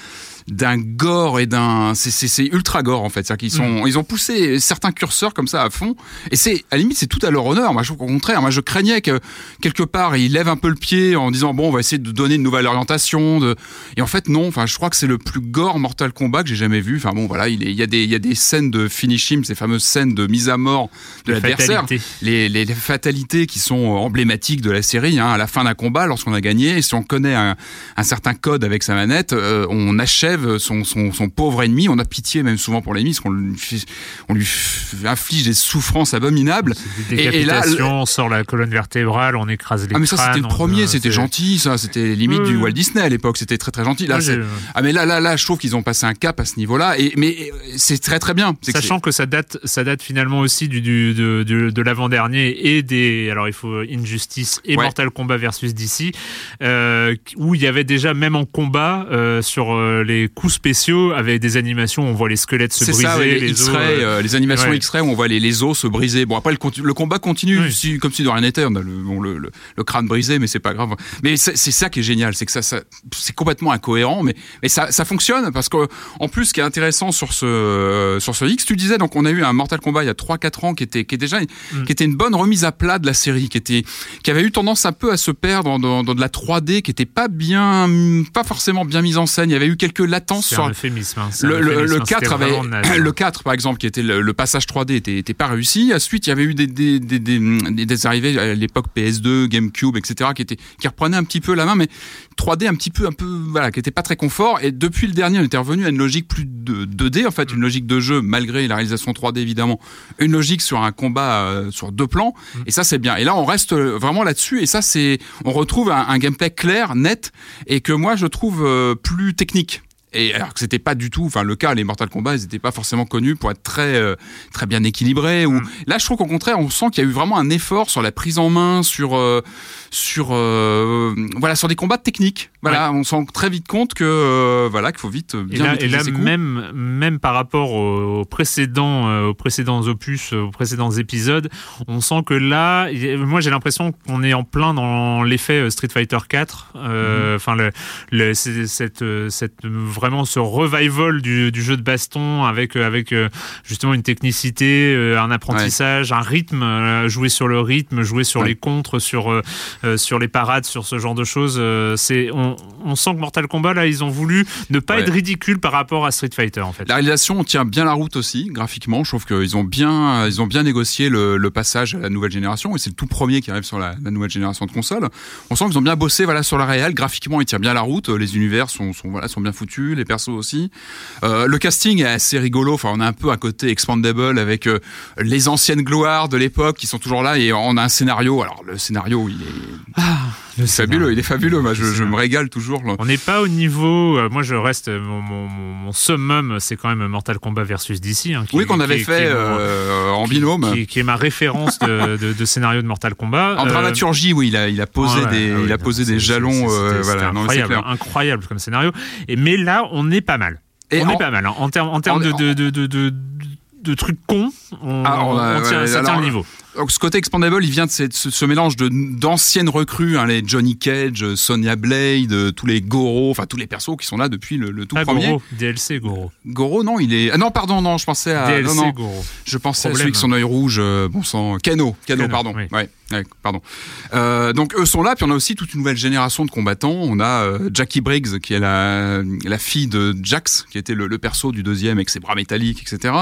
d'un gore et d'un c'est ultra gore en fait. C'est qu'ils sont mm. ils ont poussé certains curseurs comme ça à fond. Et c'est à la limite c'est tout à leur honneur. Moi je au contraire moi je craignais que quelque part ils lèvent un peu le pied en disant bon on va essayer de donner une nouvelle orientation de et en fait non. Enfin je crois que c'est le plus gore Mortal Kombat que j'ai jamais vu. Enfin bon voilà il, y a des il y a des scènes de finishing ces fameuses scènes de mise à mort de l'adversaire. les, les, fatalités qui sont emblématiques de la série hein, à la fin d'un combat lorsqu'on a gagné et si on connaît un, un certain code avec sa manette euh, on achète son, son, pauvre ennemi. On a pitié même souvent pour l'ennemi, parce qu'on lui, on lui inflige des souffrances abominables. et, là, on sort la colonne vertébrale, on écrase les Ah mais ça c'était le premier, c'était gentil, ça c'était limite du Walt Disney à l'époque, c'était très très gentil. Là, ah mais là là là, je trouve qu'ils ont passé un cap à ce niveau-là, et mais c'est très très bien. Sachant que, ça date ça date finalement aussi du, du de, de, l'avant dernier et des alors il faut Injustice et Mortal Kombat versus DC, euh, où il y avait déjà même en combat euh, sur euh, les des coups spéciaux avec des animations où on voit les squelettes se briser, les, les, euh, les animations X-ray où on voit les, les, os se briser. Bon après le, combat continue comme si de rien n'était. On a le, le, crâne brisé, mais c'est pas grave. Mais c'est ça qui est génial, c'est que ça, ça c'est complètement incohérent, mais mais ça, ça fonctionne parce que en plus, ce qui est intéressant sur ce sur ce X, tu disais donc on a eu un Mortal Kombat il y a 3-4 ans qui était qui est déjà mm. qui était une bonne remise à plat de la série, qui était qui avait eu tendance un peu à se perdre dans, dans, de la 3D, qui était pas bien, pas forcément bien mise en scène. Il y avait eu quelques latences sur un euphémisme, hein, le, le, 4 avait le 4 par exemple qui était le, passage 3D était, était pas réussi. Ensuite, il y avait eu des des, des, des, des arrivées à l'époque PS2, GameCube, etc. qui étaient qui reprenaient un petit peu la main, mais 3D un petit peu un peu voilà qui était pas très confort. Et depuis le dernier, on était revenu à une logique plus de 2D en fait, une logique de jeu malgré la réalisation 3D évidemment, une logique sur un combat euh, sur deux plans. Mm. Et ça c'est bien. Et là on reste vraiment là-dessus. Et ça c'est on retrouve un, un, gameplay clair, net et que moi je trouve euh, plus technique. Et alors que c'était pas du tout, enfin le cas, les Mortal Kombat, ils n'étaient pas forcément connus pour être très euh, très bien équilibrés. Ou mm. là, je trouve qu'au contraire, on sent qu'il y a eu vraiment un effort sur la prise en main, sur euh, sur euh, voilà sur des combats techniques. Voilà, on se rend très vite compte que voilà qu'il faut vite bien et là, et là même même par rapport aux précédents aux précédents opus, aux précédents épisodes, on sent que là, moi j'ai l'impression qu'on est en plein dans l'effet Street Fighter 4. Mm. Enfin le, le cette cette vraiment ce revival du, du jeu de baston avec euh, avec euh, justement une technicité, euh, un apprentissage, un rythme, jouer sur le rythme, jouer sur les contres, sur sur les parades, sur ce genre de choses. c'est on, on, sent que Mortal Kombat là, ils ont voulu ne pas être ridicule par rapport à Street Fighter en fait. La réalisation tient bien la route aussi graphiquement. Je trouve qu'ils ont bien ils ont bien négocié le, le, passage à la nouvelle génération et c'est le tout premier qui arrive sur la, la nouvelle génération de consoles. On sent qu'ils ont bien bossé voilà sur la réelle. Graphiquement, il tient bien la route. Les univers sont, sont voilà sont bien foutus les persos aussi. Euh, le casting est assez rigolo. Enfin, on a un peu un côté expandable avec euh, les anciennes gloires de l'époque qui sont toujours là et on a un scénario. Alors le scénario, il est ah, fabuleux. Il est fabuleux. Moi, je, me régale toujours. On n'est pas au niveau. Euh, moi, je reste. Mon, mon, summum, c'est quand même Mortal Kombat versus DC. Hein, oui, qu'on avait fait en binôme. Qui, est ma référence de, scénario de Mortal Kombat. En dramaturgie, oui, il a, il a posé des, il a posé des jalons. voilà, incroyable, incroyable comme scénario. Et mais là, on est pas mal. on est pas mal. Hein. En termes en de, de, de, de, de trucs cons, on, ah, on, tient, ça tient le niveau. Donc ce côté expandable, il vient de ce, ce mélange de d'anciennes recrues, hein, les Johnny Cage, Sonya Blade, tous les Goro, enfin tous les persos qui sont là depuis le, le tout ah, premier. Goro, DLC Goro. Goro, non, il est. Ah non, pardon, non, je pensais à. DLC non, non. Goro. Je pensais à celui avec son œil rouge, euh, bon sang, Kano, Kano, pardon. Oui. Ouais. Ouais, pardon. Euh, donc eux sont là, puis on a aussi toute une nouvelle génération de combattants. On a euh, Jackie Briggs, qui est la, la fille de Jax, qui était le, le, perso du deuxième avec ses bras métalliques, etc.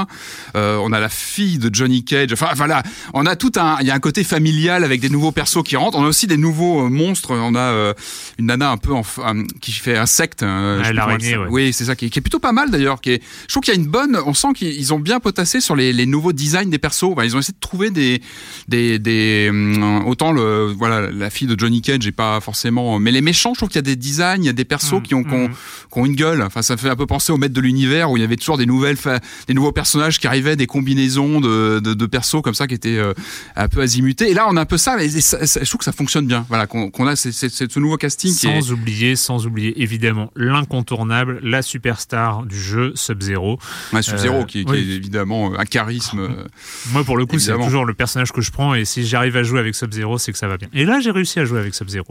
Euh, on a la fille de Johnny Cage. Enfin voilà, on a tout un, il y a un côté familial avec des nouveaux persos qui rentrent. On a aussi des nouveaux euh, monstres. On a euh, une nana un peu en, qui fait insecte. Euh, l'araignée, ouais. Oui, c'est ça qui est, qui est, plutôt pas mal d'ailleurs. Qui est, je trouve qu'il y a une bonne. On sent qu'ils ont bien potassé sur les, les nouveaux designs des persos. Enfin, ils ont essayé de trouver des des, des hum, autant le voilà la fille de Johnny Cage est pas forcément mais les méchants je trouve qu'il y a des designs il y a des persos mmh, qui, ont, qui, ont, mmh. qui, ont, une gueule enfin ça fait un peu penser au maître de l'univers où il y avait toujours des nouvelles des nouveaux personnages qui arrivaient des combinaisons de, de, de persos comme ça qui étaient euh, un peu azimutés et là on a un peu ça ça, je trouve que ça fonctionne bien voilà qu'on a c'est ce nouveau casting sans oublier sans oublier évidemment l'incontournable la superstar du jeu Sub-Zero ouais, Sub-Zero euh, qui, qui est évidemment un charisme moi pour le coup c'est toujours le personnage que je prends et si j'arrive à jouer avec Sub-Zero c'est que ça va bien. Et là, j'ai réussi à jouer avec Sub-Zero.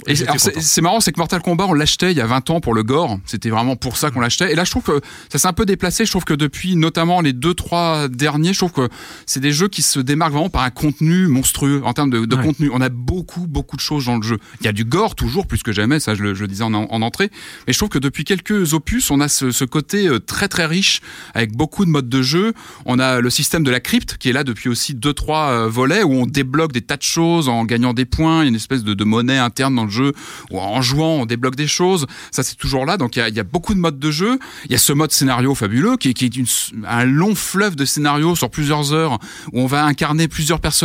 C'est marrant, c'est que Mortal Kombat, on l'achetait il y a 20 ans pour le gore. C'était vraiment pour ça qu'on l'achetait. Et là, je trouve que ça s'est un peu déplacé. Je trouve que depuis, notamment les deux, trois derniers, je trouve que c'est des jeux qui se démarquent vraiment par un contenu monstrueux en termes de, contenu. On a beaucoup, beaucoup de choses dans le jeu. Il y a du gore toujours plus que jamais. Ça, je le, je disais en, entrée. Mais je trouve que depuis quelques opus, on a ce, côté euh, très, très riche avec beaucoup de modes de jeu. On a le système de la crypte qui est là depuis aussi deux, trois euh, volets où on débloque des tas de choses en gagnant des points il y a une espèce de, de, monnaie interne dans le jeu, où en jouant, on débloque des choses. Ça, c'est toujours là. Donc, il y, a, il y, a, beaucoup de modes de jeu. Il y a ce mode scénario fabuleux, qui, qui est une, un long fleuve de scénario sur plusieurs heures, où on va incarner plusieurs personnages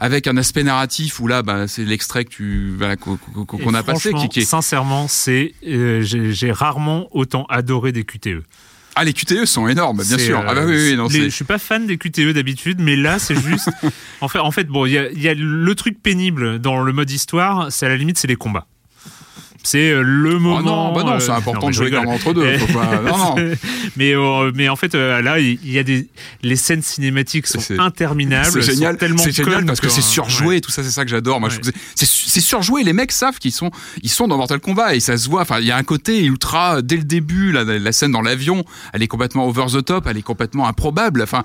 avec un aspect narratif, où là, bah, c'est l'extrait que tu, voilà, qu'on a passé. Qui, qui est... Sincèrement, c'est, euh, j'ai rarement autant adoré des QTE. Ah, les QTE sont énormes, bien sûr. ah bah oui, oui, non, je suis pas fan des QTE d'habitude, mais là, c'est juste. en fait, en fait, bon, il y y a, le truc pénible dans le mode histoire, c'est à la limite, c'est les combats. C'est le moment. Oh non, bah non, c'est important de jouer comme entre deux. Faut pas... non, non. mais, mais en fait, là, il y a des les scènes cinématiques sont interminables. C'est génial, c'est génial parce que c'est surjoué, tout ça, c'est ça que j'adore. Moi, c'est surjoué. Les mecs savent qu'ils sont, ils sont dans Mortal Kombat et ça se voit. Enfin, il y a un côté ultra dès le début. La, la scène dans l'avion, elle est complètement over the top, elle est complètement improbable. Enfin,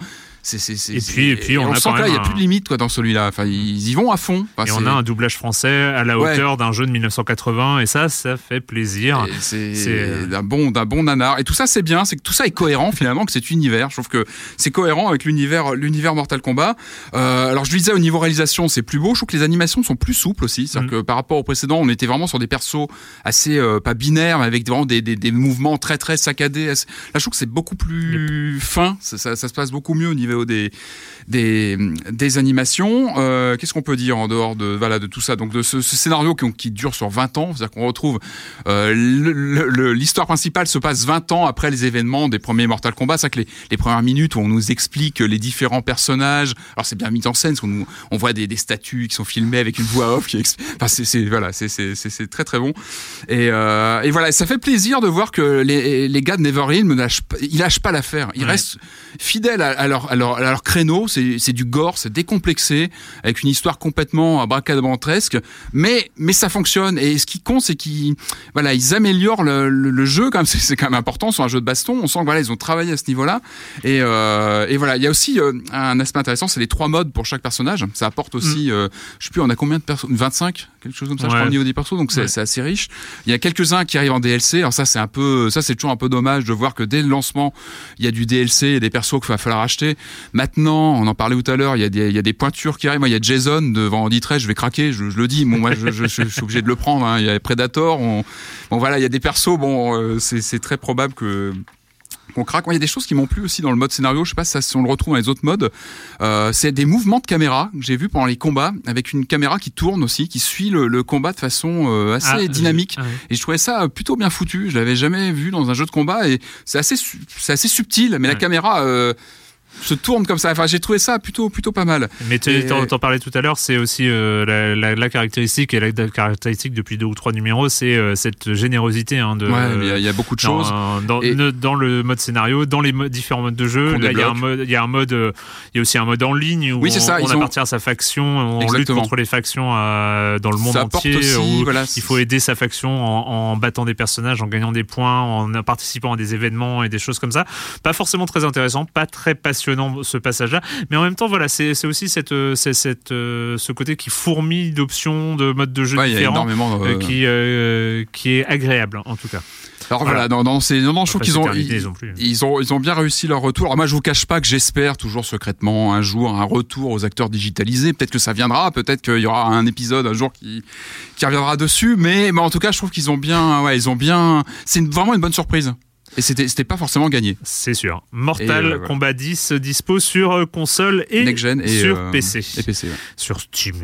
et puis, et puis on, on, a sent il n'y a plus de limite quoi, dans celui-là. Enfin, ils y vont à fond. et on a un doublage français à la hauteur d'un jeu de 1980 et ça, ça fait plaisir. C'est d'un bon, bon nanar. Et tout ça, c'est bien, c'est que tout ça est cohérent finalement, que cet univers. Je trouve que c'est cohérent avec l'univers, Mortal Kombat. Euh, alors je disais au niveau réalisation, c'est plus beau. Je trouve que les animations sont plus souples aussi. C'est-à-dire mm. que par rapport au précédent, on était vraiment sur des persos assez euh, pas binaires, mais avec vraiment des, des, des, mouvements très très saccadés. Là, je trouve que c'est beaucoup plus fin. Ça, ça, ça, se passe beaucoup mieux au niveau des des, des animations. Euh, Qu'est-ce qu'on peut dire en dehors de, voilà, de tout ça? Donc de ce, ce scénario qui, qui, dure sur 20 ans, c'est-à-dire qu'on retrouve euh, l'histoire principale se passe 20 ans après les événements des premiers Mortal Kombat. C'est que les, les, premières minutes où on nous explique les différents personnages. Alors c'est bien mis en scène, on, on voit des, des, statues qui sont filmées avec une voix off. Qui enfin c'est voilà, c'est très très bon. Et, euh, et voilà, ça fait plaisir de voir que les, les gars de Neverhill ne lâchent, ils lâchent pas l'affaire. Ils ouais. restent fidèles à, à, leur, à, leur, à leur créneau c'est du gore, c'est décomplexé, avec une histoire complètement abracadabantresque, mais mais ça fonctionne. Et ce qui compte, c'est qu'ils voilà, ils améliorent le, le, le jeu, c'est quand même important sur un jeu de baston. On sent que voilà, ils ont travaillé à ce niveau-là. Et, euh, et voilà, il y a aussi euh, un aspect intéressant, c'est les trois modes pour chaque personnage. Ça apporte aussi, mm. euh, je sais plus, on a combien de personnes 25 quelque chose comme ça, ouais. je crois, au niveau des persos, donc c'est ouais. assez riche. Il y a quelques-uns qui arrivent en DLC, alors ça c'est un peu, ça c'est toujours un peu dommage de voir que dès le lancement, il y a du DLC, a des persos qu'il va falloir acheter. Maintenant, on en parlait tout à l'heure, il y a des, il y a des pointures qui arrivent. Moi, il y a Jason devant Andy je vais craquer, je, je le dis. Bon, moi, je, je, je, suis obligé de le prendre. Hein. Il y a Predator. On, bon, voilà, il y a des persos. Bon, euh, c'est très probable que qu'on craque. Il y a des choses qui m'ont plu aussi dans le mode scénario. Je sais pas si, on le retrouve dans les autres modes. Euh, c'est des mouvements de caméra que j'ai vu pendant les combats avec une caméra qui tourne aussi, qui suit le, le combat de façon euh, assez ah, dynamique. Ah, oui. Et je trouvais ça plutôt bien foutu. Je l'avais jamais vu dans un jeu de combat et c'est assez, c'est assez subtil. Mais la caméra euh, se tourne comme ça. Enfin, j'ai trouvé ça plutôt plutôt pas mal. Mais tu en parlais tout à l'heure, c'est aussi euh, la, la, la, caractéristique et la, la, caractéristique depuis deux ou trois numéros, c'est euh, cette générosité. Hein, de, ouais, il y, y, a beaucoup de dans, choses. Dans, et... dans, le mode scénario, dans les modes, différents modes de jeu, il y a un mode, il y a un mode, euh, il y a aussi un mode en ligne où oui, on, ça, on appartient ont... à sa faction, on Exactement. lutte contre les factions euh, dans le monde ça entier. Aussi, où voilà, il faut aider sa faction en, en, battant des personnages, en gagnant des points, en participant à des événements et des choses comme ça. Pas forcément très intéressant, pas très passionnant ce passage là mais en même temps voilà c'est aussi cette, cette, cette, ce côté qui fourmille d'options de modes de jeu ouais, différents euh... qui, euh, qui est agréable en tout cas alors voilà, dans ces non, je trouve qu'ils ont ils, ont, ils, ont ils ont bien réussi leur retour. Alors moi je vous cache pas que j'espère toujours secrètement un jour un retour aux acteurs digitalisés. Peut-être que ça viendra, peut-être qu'il y aura un épisode un jour qui qui reviendra dessus, mais, mais en tout cas je trouve qu'ils ont bien ouais ils ont bien c'est vraiment une bonne surprise. Et c'était pas forcément gagné. C'est sûr. Mortal euh, Kombat 10 dispose sur euh, console et, et sur euh, PC. Et PC ouais. Sur Steam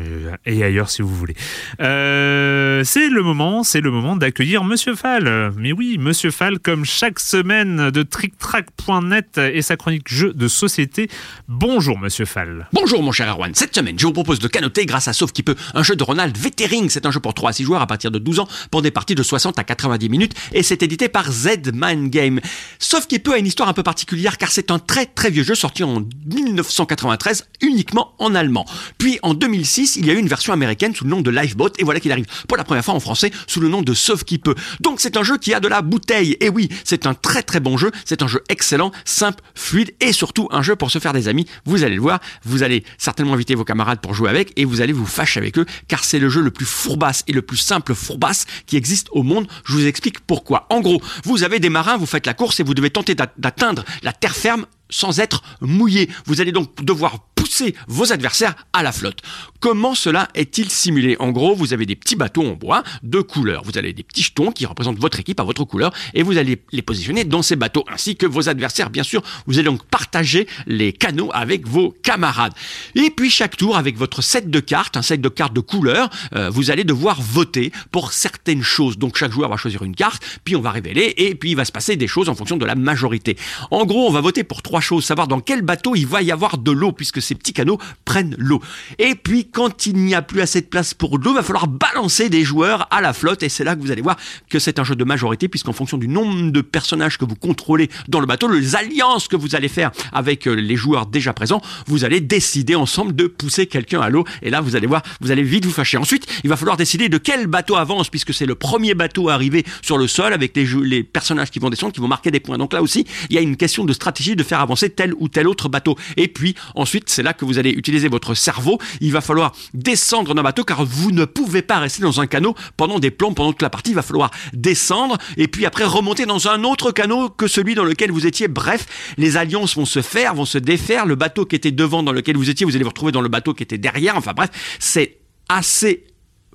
et ailleurs si vous voulez. Euh, c'est le moment, c'est le moment d'accueillir Monsieur Fall. Mais oui, Monsieur Fall, comme chaque semaine de TrickTrack.net et sa chronique jeux de société. Bonjour Monsieur Fall. Bonjour mon cher Erwan. Cette semaine, je vous propose de canoter grâce à Sauf qui peut un jeu de Ronald Vettering. C'est un jeu pour 3 à 6 joueurs à partir de 12 ans pour des parties de 60 à 90 minutes et c'est édité par Z-Man Game. Sauf peut a une histoire un peu particulière car c'est un très très vieux jeu sorti en 1993 uniquement en allemand. Puis en 2006, il y a eu une version américaine sous le nom de Lifeboat et voilà qu'il arrive pour la première fois en français sous le nom de Sauf qui peut. Donc c'est un jeu qui a de la bouteille. Et oui, c'est un très très bon jeu, c'est un jeu excellent, simple, fluide et surtout un jeu pour se faire des amis. Vous allez le voir, vous allez certainement inviter vos camarades pour jouer avec et vous allez vous fâcher avec eux car c'est le jeu le plus fourbasse et le plus simple fourbasse qui existe au monde. Je vous explique pourquoi. En gros, vous avez des marins, vous faites la course et vous devez tenter d'atteindre la terre ferme sans être mouillé. Vous allez donc devoir pousser vos adversaires à la flotte. Comment cela est-il simulé? En gros, vous avez des petits bateaux en bois de couleur. Vous avez des petits jetons qui représentent votre équipe à votre couleur et vous allez les positionner dans ces bateaux ainsi que vos adversaires. Bien sûr, vous allez donc partager les canaux avec vos camarades. Et puis chaque tour, avec votre set de cartes, un set de cartes de couleur, euh, vous allez devoir voter pour certaines choses. Donc chaque joueur va choisir une carte, puis on va révéler et puis il va se passer des choses en fonction de la majorité. En gros, on va voter pour trois choses, savoir dans quel bateau il va y avoir de l'eau puisque c'est petits canots prennent l'eau. Et puis, quand il n'y a plus assez de place pour l'eau, il va falloir balancer des joueurs à la flotte. Et c'est là que vous allez voir que c'est un jeu de majorité, puisqu'en fonction du nombre de personnages que vous contrôlez dans le bateau, les alliances que vous allez faire avec euh, les joueurs déjà présents, vous allez décider ensemble de pousser quelqu'un à l'eau. Et là, vous allez voir, vous allez vite vous fâcher. Ensuite, il va falloir décider de quel bateau avance, puisque c'est le premier bateau à arriver sur le sol avec les, les personnages qui vont descendre, qui vont marquer des points. Donc là aussi, il y a une question de stratégie de faire avancer tel ou tel autre bateau. Et puis, ensuite, c'est là que vous allez utiliser votre cerveau. Il va falloir descendre d'un bateau car vous ne pouvez pas rester dans un canot pendant des plombs, pendant toute la partie. Il va falloir descendre et puis après remonter dans un autre canot que celui dans lequel vous étiez. Bref, les alliances vont se faire, vont se défaire. Le bateau qui était devant dans lequel vous étiez, vous allez vous retrouver dans le bateau qui était derrière. Enfin bref, c'est assez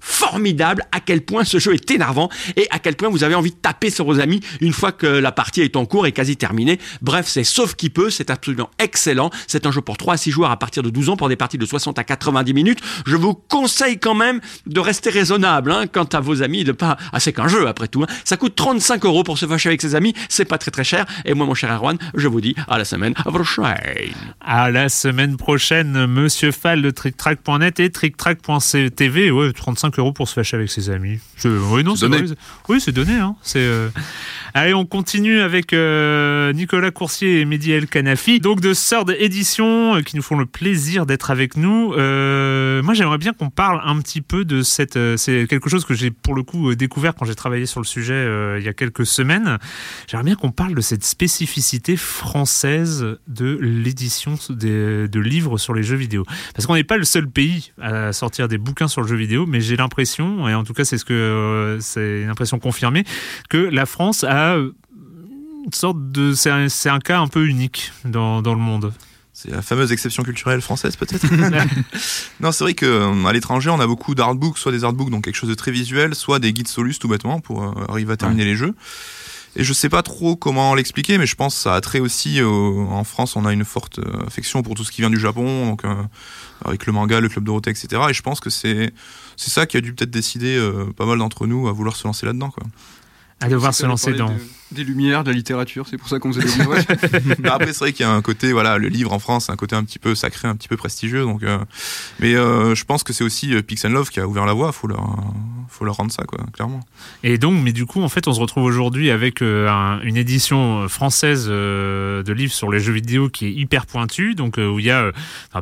formidable à quel point ce jeu est énervant et à quel point vous avez envie de taper sur vos amis une fois que la partie est en cours et quasi terminée. Bref, c'est sauf qui peut, c'est absolument excellent. C'est un jeu pour 3 à 6 joueurs à partir de 12 ans pour des parties de 60 à 90 minutes. Je vous conseille quand même de rester raisonnable hein, quant à vos amis, de pas... Ah, c'est qu'un jeu après tout. Hein. Ça coûte 35 euros pour se fâcher avec ses amis, c'est pas très très cher. Et moi, mon cher Erwan, je vous dis à la semaine prochaine. À la semaine prochaine, Monsieur Fall de TrickTrack.net et TrickTrack.tv. Ouais, 35 euros pour se fâcher avec ses amis. Oui, non, c'est donné. Oui, c'est donné. Hein. C'est. Euh, Allez, on continue avec euh, Nicolas Coursier et Mehdi El Kanafi, donc de Third Édition, euh, qui nous font le plaisir d'être avec nous. Euh, moi, j'aimerais bien qu'on parle un petit peu de cette. c'est quelque chose que j'ai pour le coup découvert quand j'ai travaillé sur le sujet il y a quelques semaines. J'aimerais bien qu'on parle de cette spécificité française de l'édition de livres sur les jeux vidéo. Parce qu'on n'est pas le seul pays à sortir des bouquins sur le jeu vidéo, mais j'ai l'impression, et en tout cas c'est ce que c'est une impression confirmée, que la France a une sorte de. C'est un, cas un peu unique dans, dans le monde. C'est la fameuse exception culturelle française, peut-être Non, c'est vrai qu'à euh, l'étranger, on a beaucoup d'artbooks, soit des artbooks, donc quelque chose de très visuel, soit des guides solus, tout bêtement, pour euh, arriver à terminer les jeux. Et je sais pas trop comment l'expliquer, mais je pense que ça a trait aussi. en France, on a une forte euh, affection pour tout ce qui vient du Japon, donc avec le manga, le club Dorothée, etc. Et je pense que c'est c'est ça qui a dû peut-être décider pas mal d'entre nous à vouloir se lancer là-dedans, quoi à devoir se lancer dans des lumières, de la littérature, c'est pour ça qu'on faisait des livres. Après, c'est vrai qu'il y a un côté, voilà, le livre en France, c'est un côté un petit peu sacré, un petit peu prestigieux. Donc, euh, mais euh, je pense que c'est aussi euh, Pix Love qui a ouvert la voie. Faut leur, faut leur rendre ça, quoi, clairement. Et donc, mais du coup, en fait, on se retrouve aujourd'hui avec une édition française de livres sur les jeux vidéo qui est hyper pointue. Donc, où il y a,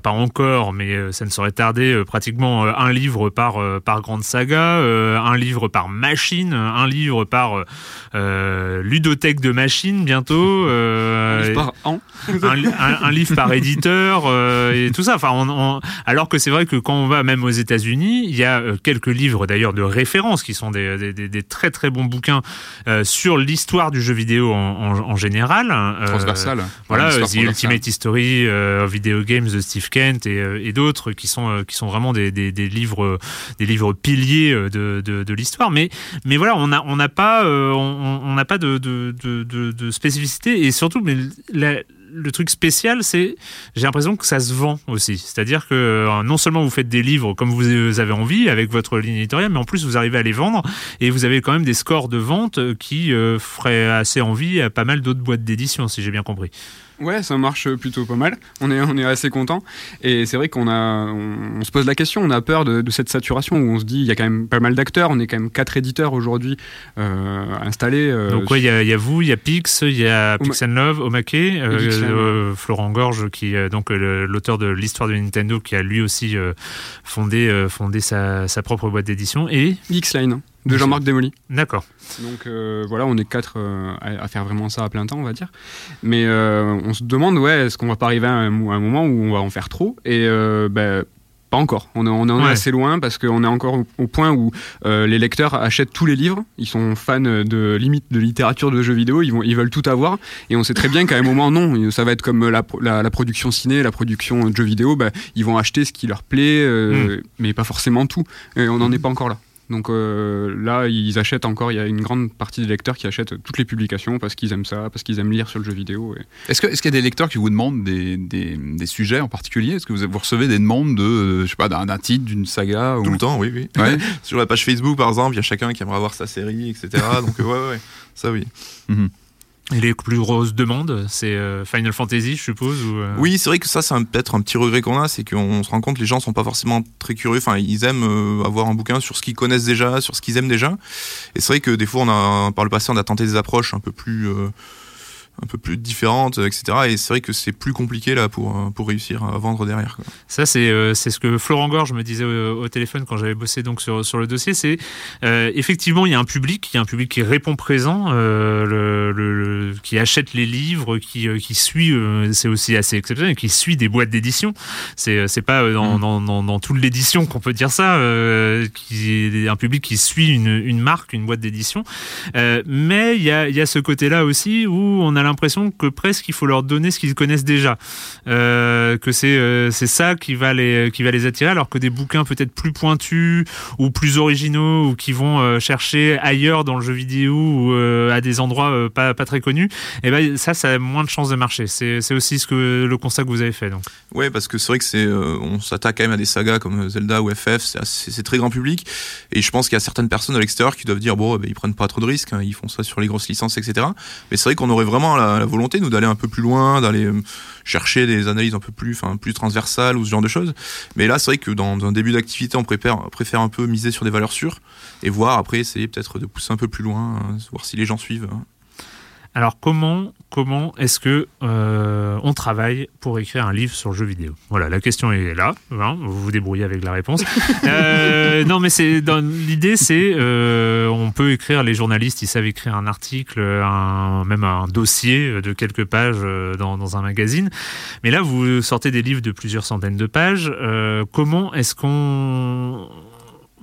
pas encore, mais ça ne saurait tarder, pratiquement un livre par par grande saga, un livre par machine, un livre par ludothèque de machines bientôt. Euh, un, livre par an. un, livre par éditeur euh, et tout ça. Enfin, alors que c'est vrai que quand on va même aux États-Unis, il y a euh, quelques livres d'ailleurs de référence qui sont des, des, très très bons bouquins sur l'histoire du jeu vidéo en, général. Transversal. Voilà, The Ultimate History of Video Games de Steve Kent et, d'autres qui sont qui sont vraiment des, livres des livres piliers de, de, l'histoire. Mais mais voilà, on n'a on n'a pas on n'a pas de de, spécificité et surtout, mais le truc spécial, c'est j'ai l'impression que ça se vend aussi. C'est-à-dire que euh, non seulement vous faites des livres comme vous avez envie avec votre ligne éditoriale, mais en plus vous arrivez à les vendre et vous avez quand même des scores de vente qui euh, feraient assez envie à pas mal d'autres boîtes d'édition, si j'ai bien compris. Ouais, ça marche plutôt pas mal. On est, on est assez content. Et c'est vrai qu'on a, on, se pose la question, on a peur de, cette saturation où on se dit, il y a quand même pas mal d'acteurs. On est quand même quatre éditeurs aujourd'hui euh, installés. Euh, Donc ouais, il y, a vous, il y a Pix, il y a Pix and Love, Omake, euh, Florent Gorge, qui donc l'auteur de l'histoire de Nintendo, qui a lui aussi fondé, fondé sa, sa propre boîte d'édition, et X-Line de Jean-Marc Démoli. D'accord. Donc euh, voilà, on est quatre euh, à, faire vraiment ça à plein temps, on va dire. Mais euh, on se demande, ouais, est-ce qu'on va pas arriver à un, moment où on va en faire trop? Et ben, pas encore. On, on en est assez loin parce qu'on est encore au, point où les lecteurs achètent tous les livres. Ils sont fans de limite de littérature de jeux vidéo. Ils, vont, ils veulent tout avoir. Et on sait très bien qu'à un moment, non. Ça va être comme la, la, production ciné, la production de jeux vidéo. Bah, ils vont acheter ce qui leur plaît, mm. mais pas forcément tout. Et on n'en est pas encore là. Donc euh, là, ils achètent encore, il y a une grande partie des lecteurs qui achètent toutes les publications parce qu'ils aiment ça, parce qu'ils aiment lire sur le jeu vidéo. Est-ce qu'il est y a des lecteurs qui vous demandent des, des, des sujets en particulier? Est-ce que vous, vous, recevez des demandes de, euh, je sais pas, d'un titre, d'une saga Tout le temps, oui, oui. Ouais. sur la page Facebook, par exemple, il y a chacun qui aimerait avoir sa série, etc. Donc, euh, ouais, ouais, ça oui. Mhm. Et les plus grosses demandes, c'est Final Fantasy, je suppose ou Oui, c'est vrai que ça, c'est peut-être un petit regret qu'on a, c'est qu'on se rend compte les gens sont pas forcément très curieux. Enfin, ils aiment avoir un bouquin sur ce qu'ils connaissent déjà, sur ce qu'ils aiment déjà. Et c'est vrai que des fois, on a, par le passé, on a tenté des approches un peu plus un peu plus différentes, etc. Et c'est vrai que c'est plus compliqué là pour, euh, pour réussir à vendre derrière. Quoi. Ça, c'est euh, ce que Florent Gorge me disait au, téléphone quand j'avais bossé donc sur, sur le dossier. C'est euh, effectivement, il y a un public, il y a un public qui répond présent, le, le, qui achète les livres, qui, qui suit, c'est aussi assez exceptionnel, qui suit des boîtes d'édition. C'est pas dans, mm. dans, dans, dans, toute l'édition qu'on peut dire ça, qui un public qui suit une, une marque, une boîte d'édition. mais il y a, y a ce côté-là aussi où on a l'impression que presque il faut leur donner ce qu'ils connaissent déjà, euh, que c'est euh, c'est ça qui va les qui va les attirer, alors que des bouquins peut-être plus pointus ou plus originaux ou qui vont euh, chercher ailleurs dans le jeu vidéo ou à des endroits pas, pas très connus, et eh ben ça ça a moins de chances de marcher. C'est aussi ce que le constat que vous avez fait donc. Ouais, parce que c'est vrai que c'est on s'attaque quand même à des sagas comme Zelda ou FF, c'est très grand public et je pense qu'il y a certaines personnes à l'extérieur qui doivent dire bon, eh ben, ils prennent pas trop de risques, hein, ils font ça sur les grosses licences, etc. Mais c'est vrai qu'on aurait vraiment la, volonté, nous, d'aller un peu plus loin, d'aller euh, chercher des analyses un peu plus, enfin, plus transversales ou ce genre de choses. Mais là, c'est vrai que dans, un début d'activité, on préfère, préfère un peu miser sur des valeurs sûres et voir après, essayer peut-être de pousser un peu plus loin, euh, voir si les gens suivent. Alors comment comment est-ce que euh, on travaille pour écrire un livre sur le jeu vidéo? Voilà, la question est là. Hein, vous vous débrouillez avec la réponse. Euh, non, mais c'est l'idée, c'est euh, on peut écrire. Les journalistes, ils savent écrire un article, un, même un dossier de quelques pages dans, dans, un magazine. Mais là, vous sortez des livres de plusieurs centaines de pages. comment est-ce qu'on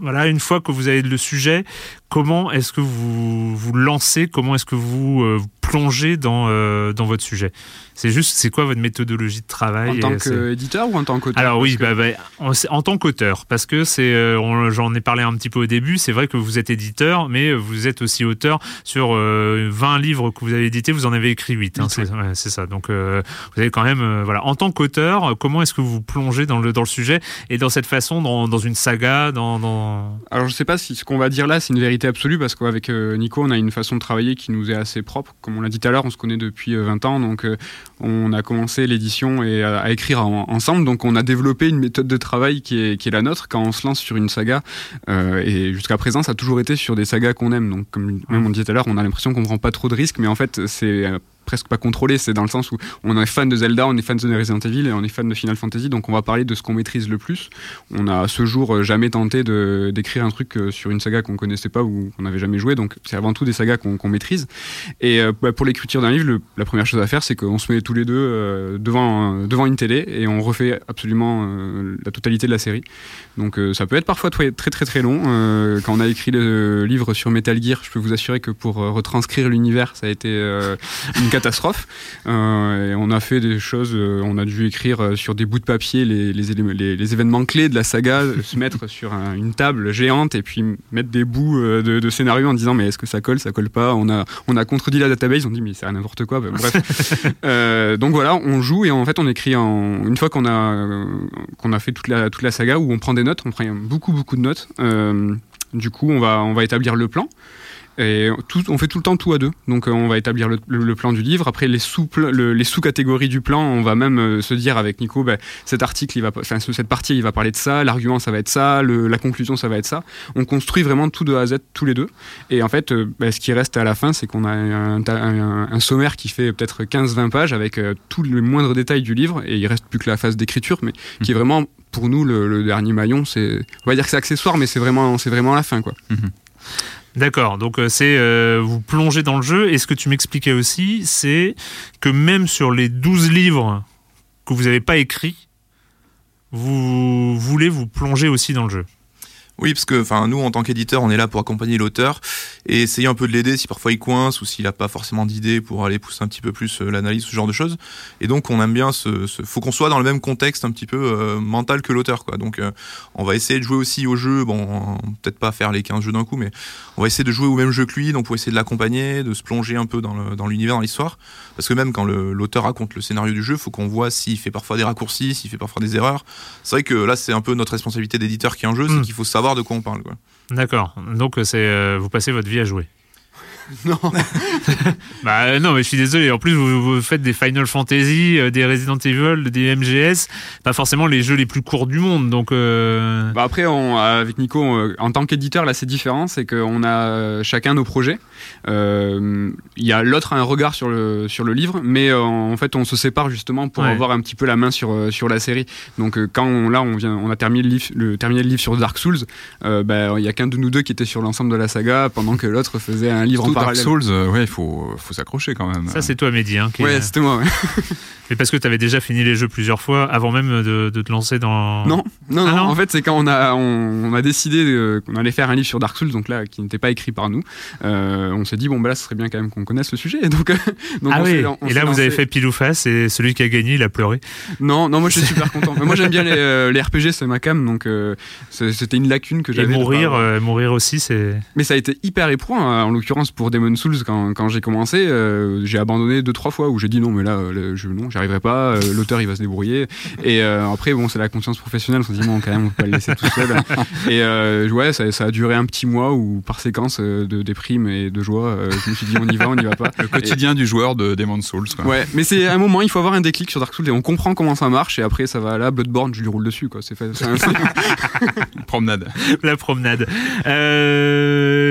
voilà, une fois que vous avez le sujet, comment est-ce que vous vous lancez Comment est-ce que vous, euh, plongez dans, euh, dans votre sujet? C'est juste, c'est quoi votre méthodologie de travail En tant qu'éditeur ou en tant qu'auteur? Alors oui, bah, bah, en, tant qu'auteur, parce que c'est, euh, j'en ai parlé un petit peu au début, c'est vrai que vous êtes éditeur, mais vous êtes aussi auteur sur 20 livres que vous avez édités, vous en avez écrit 8. Hein, c'est ça. Donc vous avez quand même, voilà, en tant qu'auteur, comment est-ce que vous plongez dans le, dans le sujet et dans cette façon, dans, dans une saga, dans, dans... Alors je sais pas si ce qu'on va dire là, c'est une vérité absolue parce qu'avec euh, Nico, on a une façon de travailler qui nous est assez propre. Comme on l'a dit tout à l'heure, on se connaît depuis 20 euh, ans, donc euh, on a commencé l'édition et à, écrire ensemble. Donc on a développé une méthode de travail qui est, qui est la nôtre quand on se lance sur une saga. et jusqu'à présent, ça a toujours été sur des sagas qu'on aime. Donc comme même on disait tout à l'heure, on a l'impression qu'on prend pas trop de risques, mais en fait c'est presque pas contrôlé. C'est dans le sens où on est fan de Zelda, on est fan de Resident Evil et on est fan de Final Fantasy. Donc on va parler de ce qu'on maîtrise le plus. On a à ce jour euh, jamais tenté d'écrire un truc euh, sur une saga qu'on connaissait pas ou qu'on n'avait jamais joué. Donc c'est avant tout des sagas qu'on maîtrise. Et euh, bah, pour l'écriture d'un livre, la première chose à faire, c'est qu'on se met tous les deux devant, devant une télé et on refait absolument la totalité de la série. Donc ça peut être parfois très très très, très long. quand on a écrit le livre sur Metal Gear, je peux vous assurer que pour retranscrire l'univers, ça a été une catastrophe. Euh, et on a fait des choses, euh, on a dû écrire euh, sur des bouts de papier les, les, les, événements clés de la saga, se mettre sur une table géante et puis mettre des bouts de, de scénario en disant mais est-ce que ça colle, ça colle pas? On a, on a contredit la database, on dit mais c'est n'importe quoi. bref. donc voilà, on joue et en fait on écrit en, une fois qu'on a, qu'on a fait toute la, toute la saga où on prend des notes, on prend beaucoup beaucoup de notes. du coup, on va, on va établir le plan. Et tout, on fait tout le temps tout à deux. Donc euh, on va établir le, plan du livre. Après les sous les sous-catégories du plan, on va même euh, se dire avec Nico, bah, cet article, il va, enfin cette partie, il va parler de ça. L'argument, ça va être ça. la conclusion, ça va être ça. On construit vraiment tout de A à Z tous les deux. Et en fait, euh, bah, ce qui reste à la fin, c'est qu'on a un, sommaire qui fait peut-être 15-20 pages avec tous les moindres détails du livre. Et il reste plus que la phase d'écriture, mais qui est mmh. vraiment pour nous le, dernier maillon. C'est, on va dire que c'est accessoire, mais c'est vraiment, c'est vraiment la fin, quoi. Mmh. D'accord, donc euh, c'est euh, vous plongez dans le jeu et ce que tu m'expliquais aussi, c'est que même sur les 12 livres que vous n'avez pas écrits, vous voulez vous plonger aussi dans le jeu. Oui, parce que enfin nous en tant qu'éditeur, on est là pour accompagner l'auteur et essayer un peu de l'aider si parfois il coince ou s'il n'a pas forcément d'idées pour aller pousser un petit peu plus euh, l'analyse, ce genre de choses. Et donc on aime bien ce, ce faut qu'on soit dans le même contexte un petit peu euh, mental que l'auteur quoi. Donc euh, on va essayer de jouer aussi au jeu, bon peut-être pas faire les 15 jeux d'un coup mais on va essayer de jouer au même jeu que lui donc pour essayer de l'accompagner, de se plonger un peu dans l'univers, dans l'histoire parce que même quand l'auteur raconte le scénario du jeu, faut qu'on voit s'il fait parfois des raccourcis, s'il fait parfois des erreurs. C'est vrai que là c'est un peu notre responsabilité d'éditeur qui est en jeu, c'est hmm. qu'il faut savoir de quoi on parle. D'accord. Donc c'est euh, vous passez votre vie à jouer. Non. bah non, mais je suis désolé. En plus, vous, faites des Final Fantasy, euh, des Resident Evil, des MGS, pas forcément les jeux les plus courts du monde. Donc. Euh... Bah après, on, avec Nico, en tant qu'éditeur, là, c'est différent, c'est qu'on a chacun nos projets. Il y a l'autre a un regard sur le sur le livre, mais en fait, on se sépare justement pour avoir un petit peu la main sur sur la série. Donc quand on, là, on vient, on a terminé le livre, le, terminé le livre sur Dark Souls. bah, il y a qu'un de nous deux qui était sur l'ensemble de la saga, pendant que l'autre faisait un livre en parallèle. Dark Souls, euh, ouais, il faut, faut s'accrocher quand même. Ça, c'est toi, Mehdi. Hein, ouais, c'était moi. Ouais. Mais parce que tu avais déjà fini les jeux plusieurs fois avant même de, de te lancer dans. Non, non, ah non, En fait, c'est quand on a, on, a décidé qu'on allait faire un livre sur Dark Souls, donc là, qui n'était pas écrit par nous. Euh, on s'est dit, bon, bah là, ce serait bien quand même qu'on connaisse le sujet. Donc, donc ah oui. et là, vous avez fait pile ou face, et celui qui a gagné, il a pleuré. Non, non, moi, je suis super content. moi, j'aime bien les, les, RPG, c'est ma cam, donc c'était une lacune que j'avais. Et mourir, mourir aussi, c'est. Mais ça a été hyper éprouvant, hein, en l'occurrence pour Demon Souls, quand, quand j'ai commencé, euh, j'ai abandonné deux trois fois où j'ai dit non, mais là, je, non, j'y arriverai pas. Euh, l'auteur, il va se débrouiller. Et euh, après, bon, c'est la conscience professionnelle. On se dit bon, quand même, on peut pas le laisser tout seul. Et ouais, ça, ça, a duré un petit mois où par séquence de déprime et de joie, je me suis dit on y va, on y va pas. Le quotidien du joueur de Demon Souls. Quoi. Ouais, mais c'est un moment, il faut avoir un déclic sur Dark Souls et on comprend comment ça marche. Et après, ça va là, Bloodborne, je lui roule dessus, quoi. C'est fait. promenade. La promenade.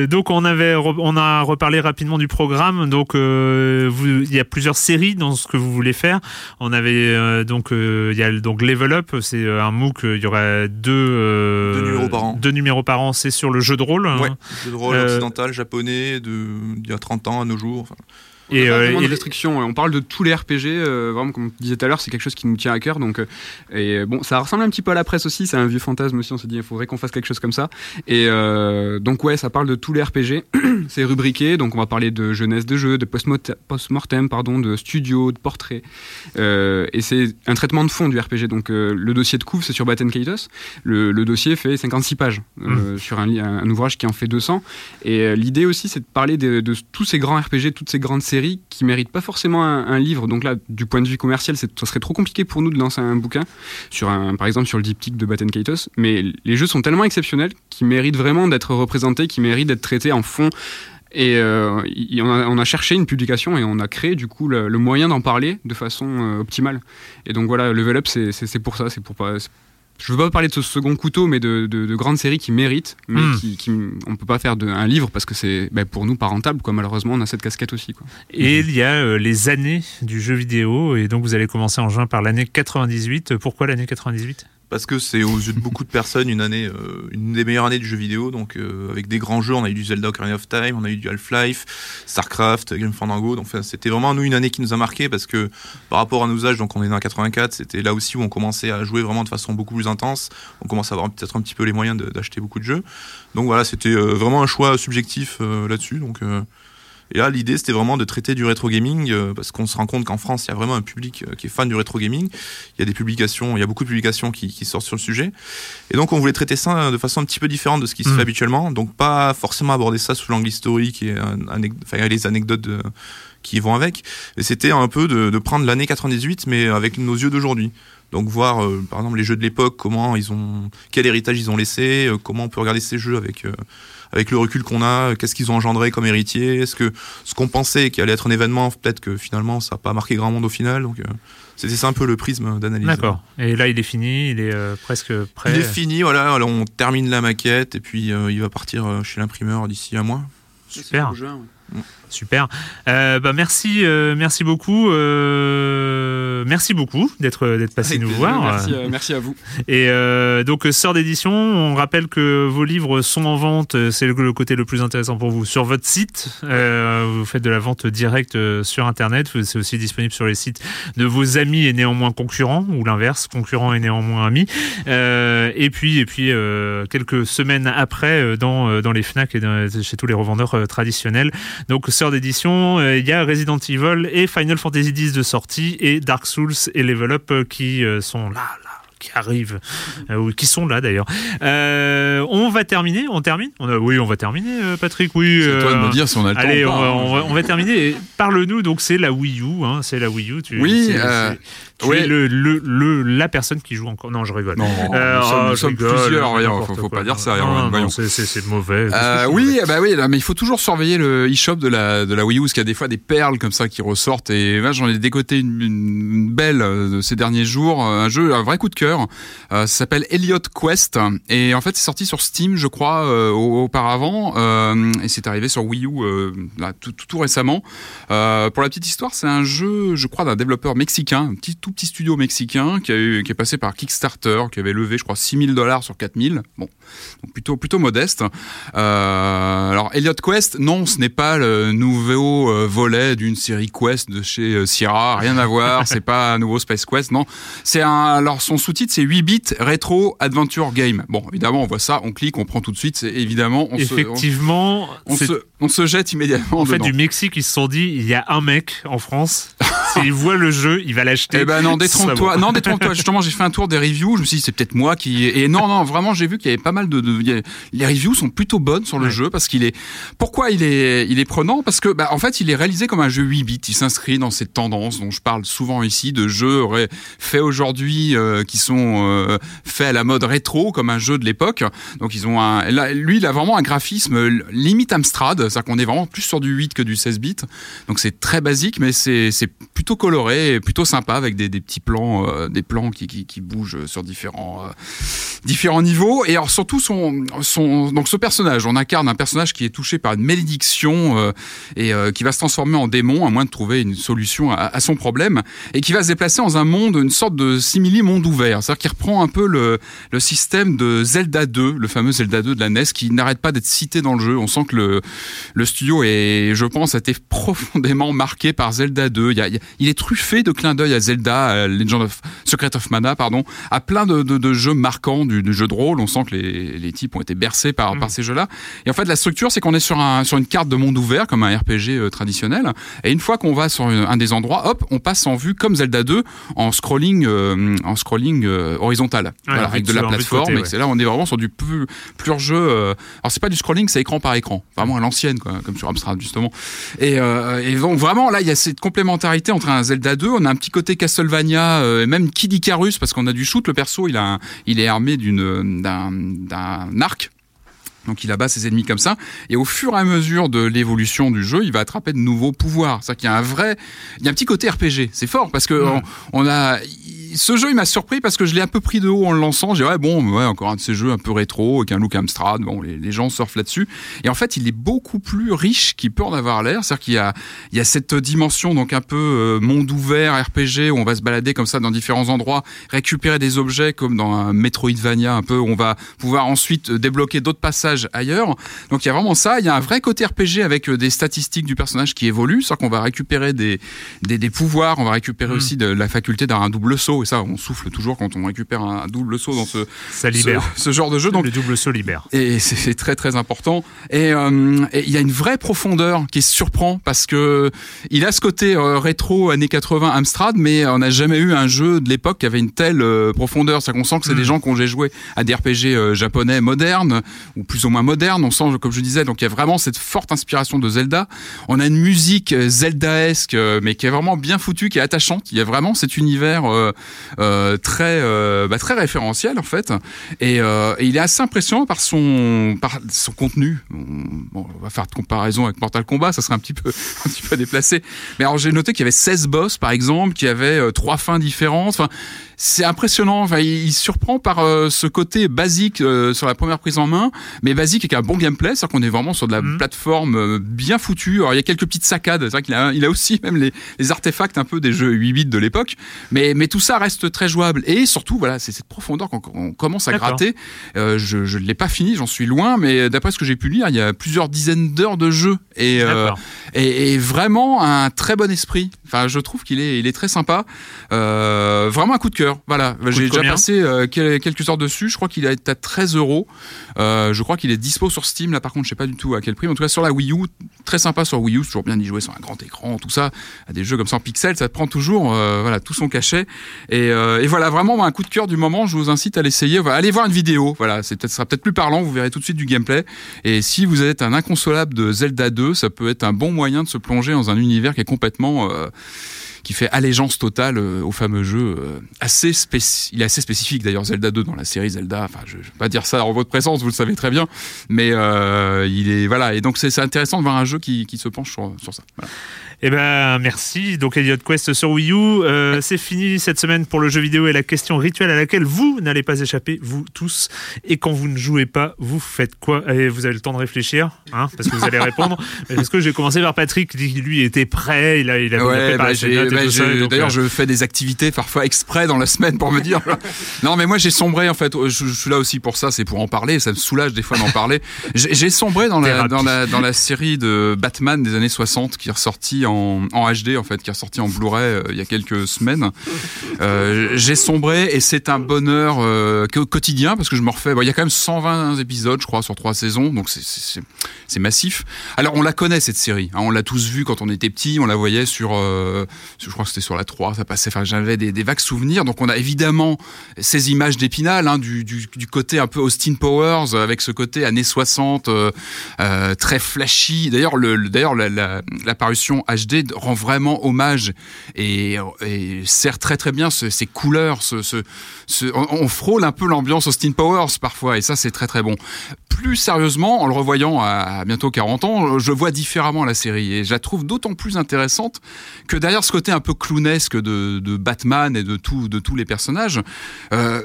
donc on avait, on a reparlé rapidement du programme. Donc, euh, il y a plusieurs séries dans ce que vous voulez faire. On avait euh, donc, euh, il y a donc Level Up, c'est un MOOC. Il y aurait deux, deux numéros par an. Deux numéros par an. C'est sur le jeu de rôle. Ouais, jeu de rôle occidental, japonais, de, il y a 30 ans à nos jours. On et, de restrictions. On parle de tous les RPG. vraiment, comme je disais tout à l'heure, c'est quelque chose qui nous tient à cœur. Donc, et bon, ça ressemble un petit peu à la presse aussi. C'est un vieux fantasme aussi. On s'est dit, il faudrait qu'on fasse quelque chose comme ça. Et donc, ouais, ça parle de tous les RPG. c'est rubriqué, donc on va parler de jeunesse de jeu, de post-mortem, pardon, de studio, de portrait. Euh, et c'est un traitement de fond du RPG. Donc euh, le dossier de couve, c'est sur Batten Kaitos. Le, dossier fait 56 pages euh, mmh. sur un, un, ouvrage qui en fait 200. Et l'idée aussi, c'est de parler de, tous ces grands RPG, toutes ces grandes séries qui méritent pas forcément un, livre. Donc là, du point de vue commercial, ça serait trop compliqué pour nous de lancer un bouquin, sur un, par exemple sur le diptyque de Batten Kaitos. Mais les jeux sont tellement exceptionnels qu'ils méritent vraiment d'être représentés, qui méritent d'être traités en fond et euh, on, a, cherché une publication et on a créé du coup le, moyen d'en parler de façon euh, optimale. Et donc voilà, Level Up, c'est pour ça. C'est pour pas. Je veux pas parler de ce second couteau, mais de, grandes séries qui méritent, mais hmm. qui, on peut pas faire de, un livre parce que c'est ben, pour nous pas rentable. Quoi. Malheureusement, on a cette casquette aussi. Quoi. Et il y a euh, les années du jeu vidéo, et donc vous allez commencer en juin par l'année 98. Pourquoi l'année 98 parce que c'est aux yeux de beaucoup de personnes une année, euh, une des meilleures années du jeu vidéo. Donc euh, avec des grands jeux, on a eu du Zelda Ocarina of Time, on a eu du Half-Life, Starcraft, Game Fandango. Donc c'était vraiment nous une année qui nous a marqué parce que par rapport à nos âges, donc on est né en 84, c'était là aussi où on commençait à jouer vraiment de façon beaucoup plus intense. On commence à avoir peut-être un petit peu les moyens d'acheter beaucoup de jeux. Donc voilà, c'était euh, vraiment un choix subjectif là-dessus. Donc et là, l'idée, c'était vraiment de traiter du rétro gaming, euh, parce qu'on se rend compte qu'en France, il y a vraiment un public euh, qui est fan du rétro gaming. Il y a des publications, il y a beaucoup de publications qui, sortent sur le sujet. Et donc, on voulait traiter ça euh, de façon un petit peu différente de ce qui se mmh. fait habituellement. Donc, pas forcément aborder ça sous l'angle historique et enfin, les anecdotes qui vont avec. Et c'était un peu de, prendre l'année 98, mais avec nos yeux d'aujourd'hui. Donc voir par exemple les jeux de l'époque, comment ils ont, quel héritage ils ont laissé, comment on peut regarder ces jeux avec avec le recul qu'on a, qu'est-ce qu'ils ont engendré comme héritier Est-ce que ce qu'on pensait qui allait être un événement, peut-être que finalement ça n'a pas marqué grand monde au final Donc euh, c'était ça un peu le prisme d'analyse. D'accord. Et là il est fini, il est euh, presque prêt. Il est fini, voilà. Alors, on termine la maquette et puis euh, il va partir chez l'imprimeur d'ici un mois. Super. Super. Euh, bah merci, euh, merci beaucoup. Euh, merci beaucoup d'être d'être passé nous voir. Merci, merci, à vous. Et donc sœur d'édition, on rappelle que vos livres sont en vente. C'est le, côté le plus intéressant pour vous sur votre site. vous faites de la vente directe sur Internet. C'est aussi disponible sur les sites de vos amis et néanmoins concurrents ou l'inverse, concurrents et néanmoins amis. et puis et puis quelques semaines après dans dans les Fnac et chez tous les revendeurs traditionnels. Donc sœur d'édition, euh, il y a Resident Evil et Final Fantasy X de sortie et Dark Souls et Level Up euh, qui euh, sont là, là qui arrivent, ou qui sont là d'ailleurs. on va terminer, on termine? On a, Oui, on va terminer, Patrick. Oui. C'est toi de me dire si on a le allez, temps. Allez, on, va, terminer. Parle-nous, donc c'est la Wii U, hein, c'est la Wii U. Tu, oui. Tu es le, le, le, la personne qui joue encore. Non, je rigole. Non, euh, nous sommes, nous sommes plusieurs. Il faut, faut pas dire ça. C'est mauvais. Euh, oui, bah oui, là, mais il faut toujours surveiller le eShop de la de la Wii U, parce qu'il y a des fois des perles comme ça qui ressortent. Et là, j'en ai décoté une, une, belle euh, de ces derniers jours. Un jeu, un vrai coup de cœur. Euh, ça s'appelle Elliot Quest, et en fait, c'est sorti sur Steam, je crois, euh, auparavant, euh, et c'est arrivé sur Wii U là, tout, tout, tout, récemment. pour la petite histoire, c'est un jeu, je crois, d'un développeur mexicain, un petit tout petit studio mexicain qui, a eu, qui est passé par Kickstarter, qui avait levé, je crois, 6000 dollars sur 4000. Bon, donc plutôt, plutôt modeste. Euh, alors, Elliot Quest, non, ce n'est pas le nouveau euh, volet d'une série Quest de chez euh, Sierra, rien à voir, c'est pas un nouveau Space Quest, non. C'est un, alors son sous-titre, c'est 8 bits Retro Adventure Game. Bon, évidemment, on voit ça, on clique, on prend tout de suite, c'est évidemment, on Effectivement, se, on, on, se, on, se, jette immédiatement. En fait, du Mexique, ils se sont dit, il y a un mec en France S'il voit le jeu, il va l'acheter. Eh ben non, détrompe-toi. Non, détrompe-toi. Justement, j'ai fait un tour des reviews. Je me suis dit, c'est peut-être moi qui. Et non, non, vraiment, j'ai vu qu'il y avait pas mal de. de... Les reviews sont plutôt bonnes sur le ouais. jeu parce qu'il est. Pourquoi il est, il est prenant? Parce que, bah, en fait, il est réalisé comme un jeu 8 bits. Il s'inscrit dans cette tendance dont je parle souvent ici de jeux faits aujourd'hui euh, qui sont euh, faits à la mode rétro, comme un jeu de l'époque. Donc, ils ont un. Là, lui, il a vraiment un graphisme limite Amstrad, c'est-à-dire qu'on est vraiment plus sur du 8 que du 16 bits. Donc, c'est très basique, mais c'est plutôt coloré, plutôt sympa avec des, petits plans, euh, des plans qui, bougent sur différents euh, différents niveaux. Et alors surtout son son donc ce personnage, on incarne un personnage qui est touché par une malédiction euh, et qui va se transformer en démon à moins de trouver une solution à, son problème et qui va se déplacer dans un monde, une sorte de simili monde ouvert, c'est-à-dire qui reprend un peu le le système de Zelda 2, le fameux Zelda 2 de la NES qui n'arrête pas d'être cité dans le jeu. On sent que le le studio est, je pense, a été profondément marqué par Zelda 2. Il, y a, il est truffé de clins d'œil à Zelda, à Legend of Secret of Mana, pardon, à plein de, de, de jeux marquants du, du, jeu de rôle. On sent que les, les types ont été bercés par, mmh. par ces jeux-là. Et en fait, la structure, c'est qu'on est sur, un, sur une carte de monde ouvert, comme un RPG euh, traditionnel. Et une fois qu'on va sur une, un des endroits, hop, on passe en vue comme Zelda 2 en scrolling, euh, en scrolling euh, horizontal, ouais, voilà, avec de la plateforme. Côté, ouais. Et c'est là, on est vraiment sur du pur, pur jeu. Euh, alors c'est pas du scrolling, c'est écran par écran, vraiment à l'ancienne, comme sur Amstrad justement. Et, et donc vraiment là, il y a cette complémentarité entre un Zelda 2, on a un petit côté Castlevania, euh, même Kid Icarus, parce qu'on a du shoot. Le perso, il a, un, il est armé d'une d'un d'un arc donc il abat ses ennemis comme ça, et au fur et à mesure de l'évolution du jeu, il va attraper de nouveaux pouvoirs. C'est-à-dire qu'il y a un vrai, il y a un petit côté RPG. C'est fort parce que on, on, a, ce jeu il m'a surpris parce que je l'ai un peu pris de haut en le lançant. J'ai ouais bon, ouais encore un de ces jeux un peu rétro avec un look Amstrad. Bon, les, les gens surfent là-dessus. Et en fait, il est beaucoup plus riche qu'il peut en avoir l'air. C'est-à-dire qu'il y a, il y a cette dimension donc un peu euh, monde ouvert RPG où on va se balader comme ça dans différents endroits, récupérer des objets comme dans un Metroidvania un peu où on va pouvoir ensuite débloquer d'autres passages ailleurs. Donc il y a vraiment ça. Il y a un vrai côté RPG avec des statistiques du personnage qui évoluent. C'est-à-dire qu'on va récupérer des, des, des, pouvoirs, on va récupérer mmh. aussi de la faculté d'un double saut. Et ça, on souffle toujours quand on récupère un double saut dans ce, ça libère. ce, ce genre de jeu. Donc, le double saut libère. Et c'est très très important. Et, euh, et, il y a une vraie profondeur qui surprend parce que il a ce côté euh, rétro années 80 Amstrad, mais on n'a jamais eu un jeu de l'époque qui avait une telle euh, profondeur. Ça qu'on sent que c'est mmh. des gens qui ont joué à des RPG japonais modernes ou plus ou moins moderne. On sent, comme je disais, donc il y a vraiment cette forte inspiration de Zelda. On a une musique Zeldaesque, mais qui est vraiment bien foutue, qui est attachante. Il y a vraiment cet univers euh, très, euh, bah, très référentiel en fait, et, euh, et, il est assez impressionnant par son, par son contenu. Bon, on va faire de comparaison avec Mortal Kombat, ça serait un petit peu, un petit peu déplacé. Mais alors j'ai noté qu'il y avait 16 boss par exemple, qui avaient euh, trois fins différentes. Enfin, c'est impressionnant. Enfin, il, il, surprend par euh, ce côté basique euh, sur la première prise en main, mais basique avec un bon gameplay. C'est-à-dire qu'on est vraiment sur de la mmh. plateforme euh, bien foutue. Alors, il y a quelques petites saccades. C'est vrai qu'il a, il a aussi même les, les, artefacts un peu des jeux 8 bits de l'époque. Mais, mais tout ça reste très jouable. Et surtout, voilà, c'est cette profondeur quand on commence à gratter. Je ne l'ai pas fini, j'en suis loin, mais d'après ce que j'ai pu lire, il y a plusieurs dizaines d'heures de jeu. Et, et, et, vraiment un très bon esprit. Enfin, je trouve qu'il est, il est très sympa. vraiment un coup de cœur cœur. Voilà, j'ai déjà passé euh, quelques heures dessus. Je crois qu'il est à 13 euros. Euh, je crois qu'il est dispo sur Steam. Là, par contre, je sais pas du tout à quel prix. Mais en tout cas, sur la Wii U, très sympa sur Wii U. toujours bien d'y jouer sur un grand écran, tout ça. À des jeux comme ça en pixels, ça prend toujours, euh, voilà, tout son cachet. Et, et, voilà, vraiment un coup de cœur du moment. Je vous incite à l'essayer. Allez voir une vidéo. Voilà, c'est peut-être sera peut-être plus parlant. Vous verrez tout de suite du gameplay. Et si vous êtes un inconsolable de Zelda 2, ça peut être un bon moyen de se plonger dans un univers qui est complètement euh, qui fait allégeance totale au fameux jeu assez il est assez spécifique d'ailleurs Zelda 2 dans la série Zelda. Enfin, je, ne vais pas dire ça en votre présence, vous le savez très bien, mais il est voilà et donc c'est intéressant de voir un jeu qui, qui se penche sur, sur ça. Eh ben merci. Donc Elliot Quest sur Wii U, euh, c'est fini cette semaine pour le jeu vidéo et la question rituelle à laquelle vous n'allez pas échapper, vous tous. Et quand vous ne jouez pas, vous faites quoi? Et vous avez le temps de réfléchir, hein, parce que vous allez répondre. Parce que j'ai commencé par Patrick, qui lui était prêt, il a, il a, ouais, bah, bah, D'ailleurs, je fais des activités parfois exprès dans la semaine pour me dire. non, mais moi j'ai sombré en fait. Je, suis là aussi pour ça, c'est pour en parler. Ça me soulage des fois d'en parler. J'ai sombré dans la, dans la dans la série de Batman des années 60 qui est ressortie en, HD en fait, qui est sorti en Blu-ray euh, il y a quelques semaines. Euh, j'ai sombré et c'est un bonheur euh, quotidien parce que je me refais. il y a quand même 120 épisodes, je crois, sur trois saisons, donc c'est massif. Alors on la connaît cette série, hein, on l'a tous vue quand on était petit, on la voyait sur, je crois que c'était sur la 3, ça passait. Enfin, j'avais des, vagues souvenirs, donc on a évidemment ces images d'Épinal, hein, du, du, du, côté un peu Austin Powers avec ce côté années 60 très flashy. D'ailleurs, le, d'ailleurs l'apparition la, HD rend vraiment hommage et, sert très très bien ces couleurs. Ce, on, frôle un peu l'ambiance Austin Powers parfois et ça c'est très très bon. Plus sérieusement, en le revoyant à, bientôt 40 ans, je vois différemment la série et je la trouve d'autant plus intéressante que derrière ce côté un peu clownesque de, Batman et de tous les personnages, euh,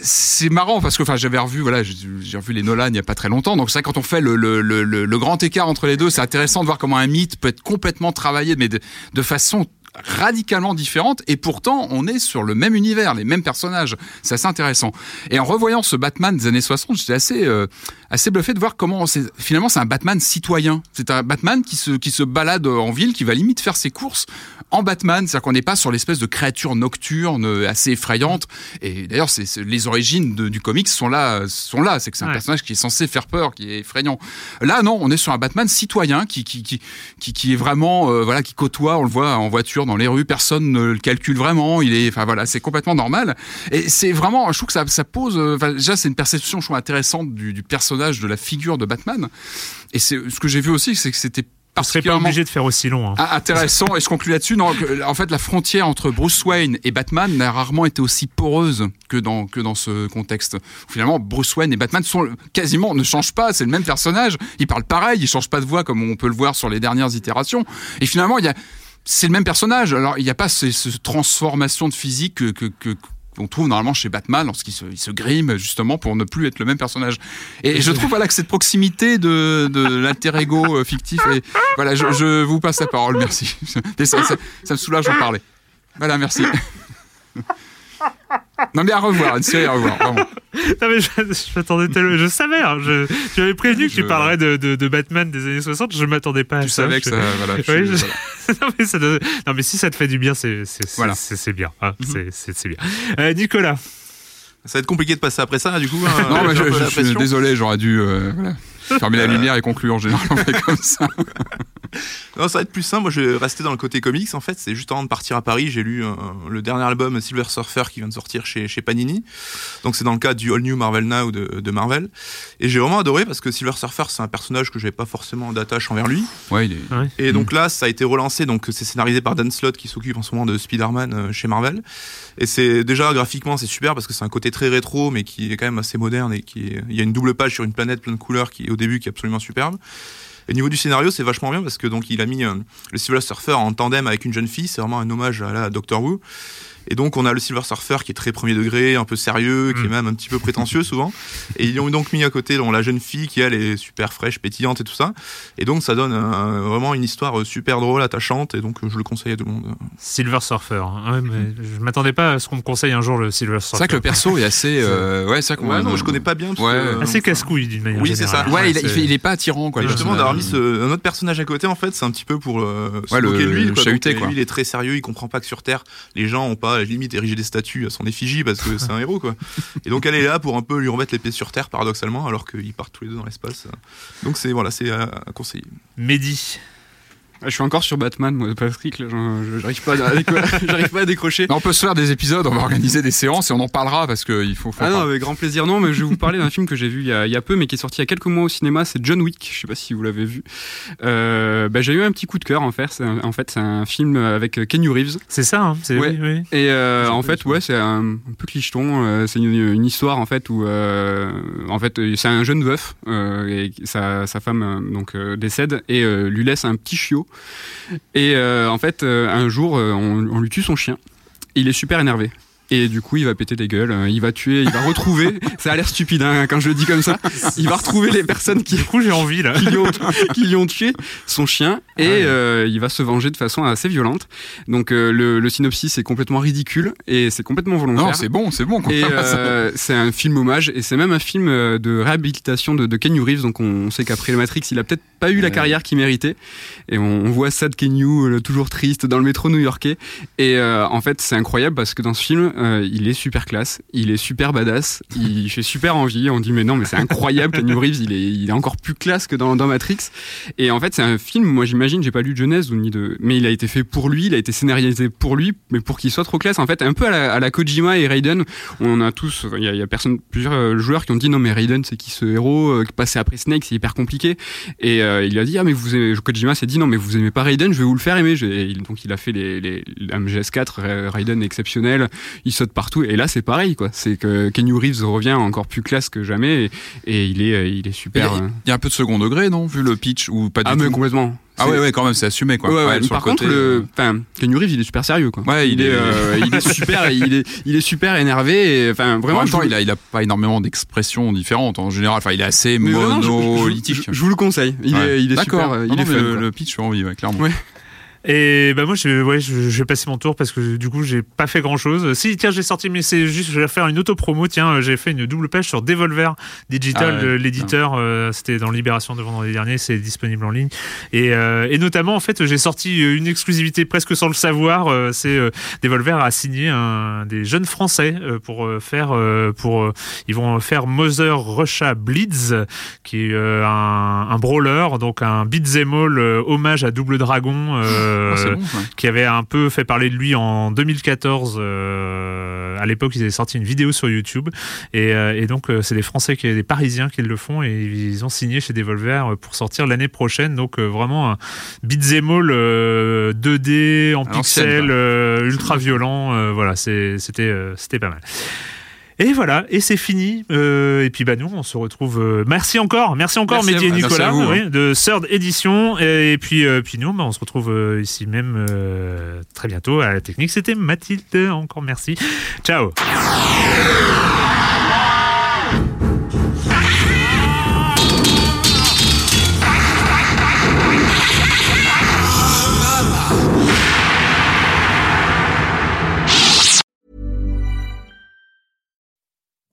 c'est marrant parce que enfin j'avais revu voilà j'ai revu les Nolan il y a pas très longtemps. Donc ça quand on fait le, le, le, le, grand écart entre les deux c'est intéressant de voir comment un mythe peut être complètement travaillé mais de, de façon radicalement différente et pourtant on est sur le même univers, les mêmes personnages. C'est assez intéressant. Et en revoyant ce Batman des années 60, j'étais assez euh, assez bluffé de voir comment finalement c'est un Batman citoyen. C'est un Batman qui se qui se balade en ville, qui va limite faire ses courses en Batman, c'est-à-dire qu'on n'est pas sur l'espèce de créature nocturne euh, assez effrayante. Et d'ailleurs, c'est les origines du comics sont là, sont là. C'est que c'est un personnage qui est censé faire peur, qui est effrayant. Là, non, on est sur un Batman citoyen qui qui qui qui, est vraiment euh, voilà qui côtoie, on le voit en voiture dans les rues, personne ne le calcule vraiment. Il est, enfin voilà, c'est complètement normal. Et c'est vraiment, je trouve que ça, ça pose. Euh, enfin, déjà, c'est une perception, je trouve intéressante du, du personnage, de la figure de Batman. Et c'est ce que j'ai vu aussi, c'est que c'était on serait pas obligé de faire aussi long. Hein. Ah, intéressant, et je conclue là-dessus. En fait, la frontière entre Bruce Wayne et Batman n'a rarement été aussi poreuse que dans, que dans ce contexte. Finalement, Bruce Wayne et Batman sont quasiment ne changent pas, c'est le même personnage. Ils parlent pareil, ils changent pas de voix comme on peut le voir sur les dernières itérations. Et finalement, il y a c'est le même personnage. Alors, il n'y a pas cette transformation de physique que, que, qu'on trouve normalement chez Batman lorsqu'il se, il se, grime justement pour ne plus être le même personnage. Et je trouve voilà que cette proximité de, de l'alter ego euh, fictif et voilà, je, je, vous passe la parole, merci. Ça, ça, ça me soulage d'en parler. Voilà, merci. Non mais à revoir, une série à revoir, vraiment. Non mais je, je m'attendais tellement, je savais, hein, je, tu m'avais prévenu que tu parlerais de, de, de, Batman des années 60, je m'attendais pas à tu ça. Tu savais que ça, voilà. Oui, je... non, mais ça non mais si ça te fait du bien, c'est voilà. c'est bien, hein, mm -hmm. c'est bien. Euh, Nicolas. Ça va être compliqué de passer après ça, du coup. Hein, non, mais je, suis désolé, j'aurais dû euh, voilà, fermer la lumière et conclure en général, on fait comme ça. non, ça va être plus simple. Moi, je vais rester dans le côté comics. En fait, c'est juste avant de partir à Paris, j'ai lu euh, le dernier album Silver Surfer qui vient de sortir chez, chez Panini. Donc, c'est dans le cadre du All New Marvel Now de, de Marvel. Et j'ai vraiment adoré parce que Silver Surfer, c'est un personnage que j'avais pas forcément d'attache envers lui. Ouais, il est... Et donc là, ça a été relancé. Donc, c'est scénarisé par Dan Slott qui s'occupe en ce moment de Spider-Man euh, chez Marvel. Et c'est déjà graphiquement, c'est super parce que c'est un côté très rétro, mais qui est quand même assez moderne et qui il y a une double page sur une planète pleine de couleurs qui au début qui est absolument superbe. Et au niveau du scénario, c'est vachement bien parce que donc il a mis euh, le Silver Surfer en tandem avec une jeune fille. C'est vraiment un hommage à la Doctor Who. Et donc, on a le Silver Surfer qui est très premier degré, un peu sérieux, qui est mm. même un petit peu prétentieux souvent. Et ils ont donc mis à côté donc, la jeune fille qui, elle, est super fraîche, pétillante et tout ça. Et donc, ça donne vraiment une histoire super drôle, attachante. Et donc, je le conseille à tout le monde. Silver Surfer. Hein. mais je m'attendais pas à ce qu'on me conseille un jour le Silver Surfer. C'est vrai que le perso est assez. Euh, ouais, c'est ouais, non, je connais pas bien. Ouais. assez casse-couille d'une manière Oui, c'est ça. Ouais, il, il, est pas attirant. Quoi, et justement, d'avoir mis un autre personnage à côté, en fait, c'est un petit peu pour euh, se moquer de lui. Quoi. Chahuter, quoi. Lui, il est très sérieux, il comprend pas que sur Terre, les gens ont pas, à la limite, érigé des à son effigie parce que c'est un héros quoi. Et donc elle est là pour un peu lui remettre l'épée sur terre paradoxalement alors qu'ils partent tous les deux dans l'espace. Donc c'est voilà, c'est à, conseiller. Mehdi. Je suis encore sur Batman, moi, Patrick. J'arrive pas, j'arrive pas à décrocher. on peut se faire des épisodes, on va organiser des séances et on en parlera parce qu'il faut. ah non, avec grand plaisir. Non, mais je vais vous parler d'un film que j'ai vu il y, a, il y, a, peu, mais qui est sorti il y a quelques mois au cinéma. C'est John Wick. Je sais pas si vous l'avez vu. Euh, bah, j'ai eu un petit coup de cœur en fait. C'est en fait, c'est un film avec Kenny Reeves. C'est ça. Hein, ouais. Oui, oui. Et euh, en fait, ouais, c'est un, un, peu clicheton. Euh, c'est une, une, histoire en fait où, euh, en fait, c'est un jeune veuf et sa, sa femme donc décède et lui laisse un petit chiot. Et euh, en fait, euh, un jour, euh, on, on lui tue son chien. Il est super énervé. Et du coup, il va péter des gueules, il va tuer, il va retrouver. ça a l'air stupide hein, quand je le dis comme ça. Il va retrouver les personnes qui, du coup, j'ai envie là, qui lui, ont, qui lui ont tué son chien et ouais. euh, il va se venger de façon assez violente. Donc euh, le, le, synopsis est complètement ridicule et c'est complètement volontaire. Non, c'est bon, c'est bon. Et euh, c'est un film hommage et c'est même un film de réhabilitation de, de Kenny Reeves. Donc on sait qu'après le Matrix, il a peut-être pas eu la carrière qu'il méritait. Et on, on voit ça de Kenny, toujours triste, dans le métro new-yorkais. Et euh, en fait, c'est incroyable parce que dans ce film, euh, il est super classe, il est super badass, il fait super envie. On dit mais non, mais c'est incroyable, Kenny Reeves, il est, il est encore plus classe que dans, dans Matrix. Et en fait, c'est un film. Moi, j'imagine, j'ai pas lu de Genèse ou ni de, mais il a été fait pour lui, il a été scénarisé pour lui, mais pour qu'il soit trop classe. En fait, un peu à la, à la Kojima et Raiden. On a tous, il y a, il y a personne, plusieurs joueurs qui ont dit non mais Raiden, c'est qui ce héros euh, passer après Snake, c'est hyper compliqué. Et euh, il a dit ah mais vous aimez, Kojima s'est dit non mais vous aimez pas Raiden, je vais vous le faire aimer. Et donc il a fait les, les, les MGS4, Raiden exceptionnel, il saute partout. Et là c'est pareil quoi, c'est que Kenny Reeves revient encore plus classe que jamais et, et il est il est super. Il y, a, il y, a, un peu de second degré non vu le pitch ou pas du ah, tout. mais complètement. Ah ouais, ouais, quand même, c'est assumé quoi. Ouais, ouais, par contre, le, enfin, Kenny Reeves, il est super sérieux quoi. Ouais, il, il est, euh, il est super, il est, il est super énervé. Enfin, vraiment. En même temps, il a, il a pas énormément d'expressions différentes en général. Enfin, il est assez monolithique. Je, je, je, vous le conseille. Il est, il est super. Non, il est fun, le, le, pitch, envie, ouais, clairement. Ouais. Et bah moi, je, ouais, je, je, vais passer mon tour parce que du coup, j'ai pas fait grand chose. Si, tiens, j'ai sorti, mais c'est juste, je vais faire une auto-promo. Tiens, j'ai fait une double page sur Devolver Digital, ah ouais, l'éditeur. Euh, C'était dans Libération de vendredi dernier. C'est disponible en ligne. Et, euh, et notamment, en fait, j'ai sorti une exclusivité presque sans le savoir. Euh, c'est Devolver a signé un, des jeunes Français pour faire, pour, ils vont faire Mother Russia Bleeds, qui est un, un brawler, donc un beat'em all hommage à Double Dragon. Ah, Euh, bon, ouais. qui avait un peu fait parler de lui en 2014. Euh, à l'époque, ils avaient sorti une vidéo sur YouTube. Et, euh, et donc, c'est des Français, qui, des Parisiens qui le font. Et ils ont signé chez Devolver pour sortir l'année prochaine. Donc, vraiment un beat'em all 2D en pixels, ultra violent. voilà, c'était c'était pas mal. Et voilà, et c'est fini. Euh, et puis bah nous, on se retrouve. Euh, merci encore, merci encore, merci Mehdi et Nicolas, vous, oui, hein. de Third Édition. Et, et puis, euh, puis nous, bah, on se retrouve ici même très bientôt à la technique. C'était Mathilde. Encore merci. Ciao.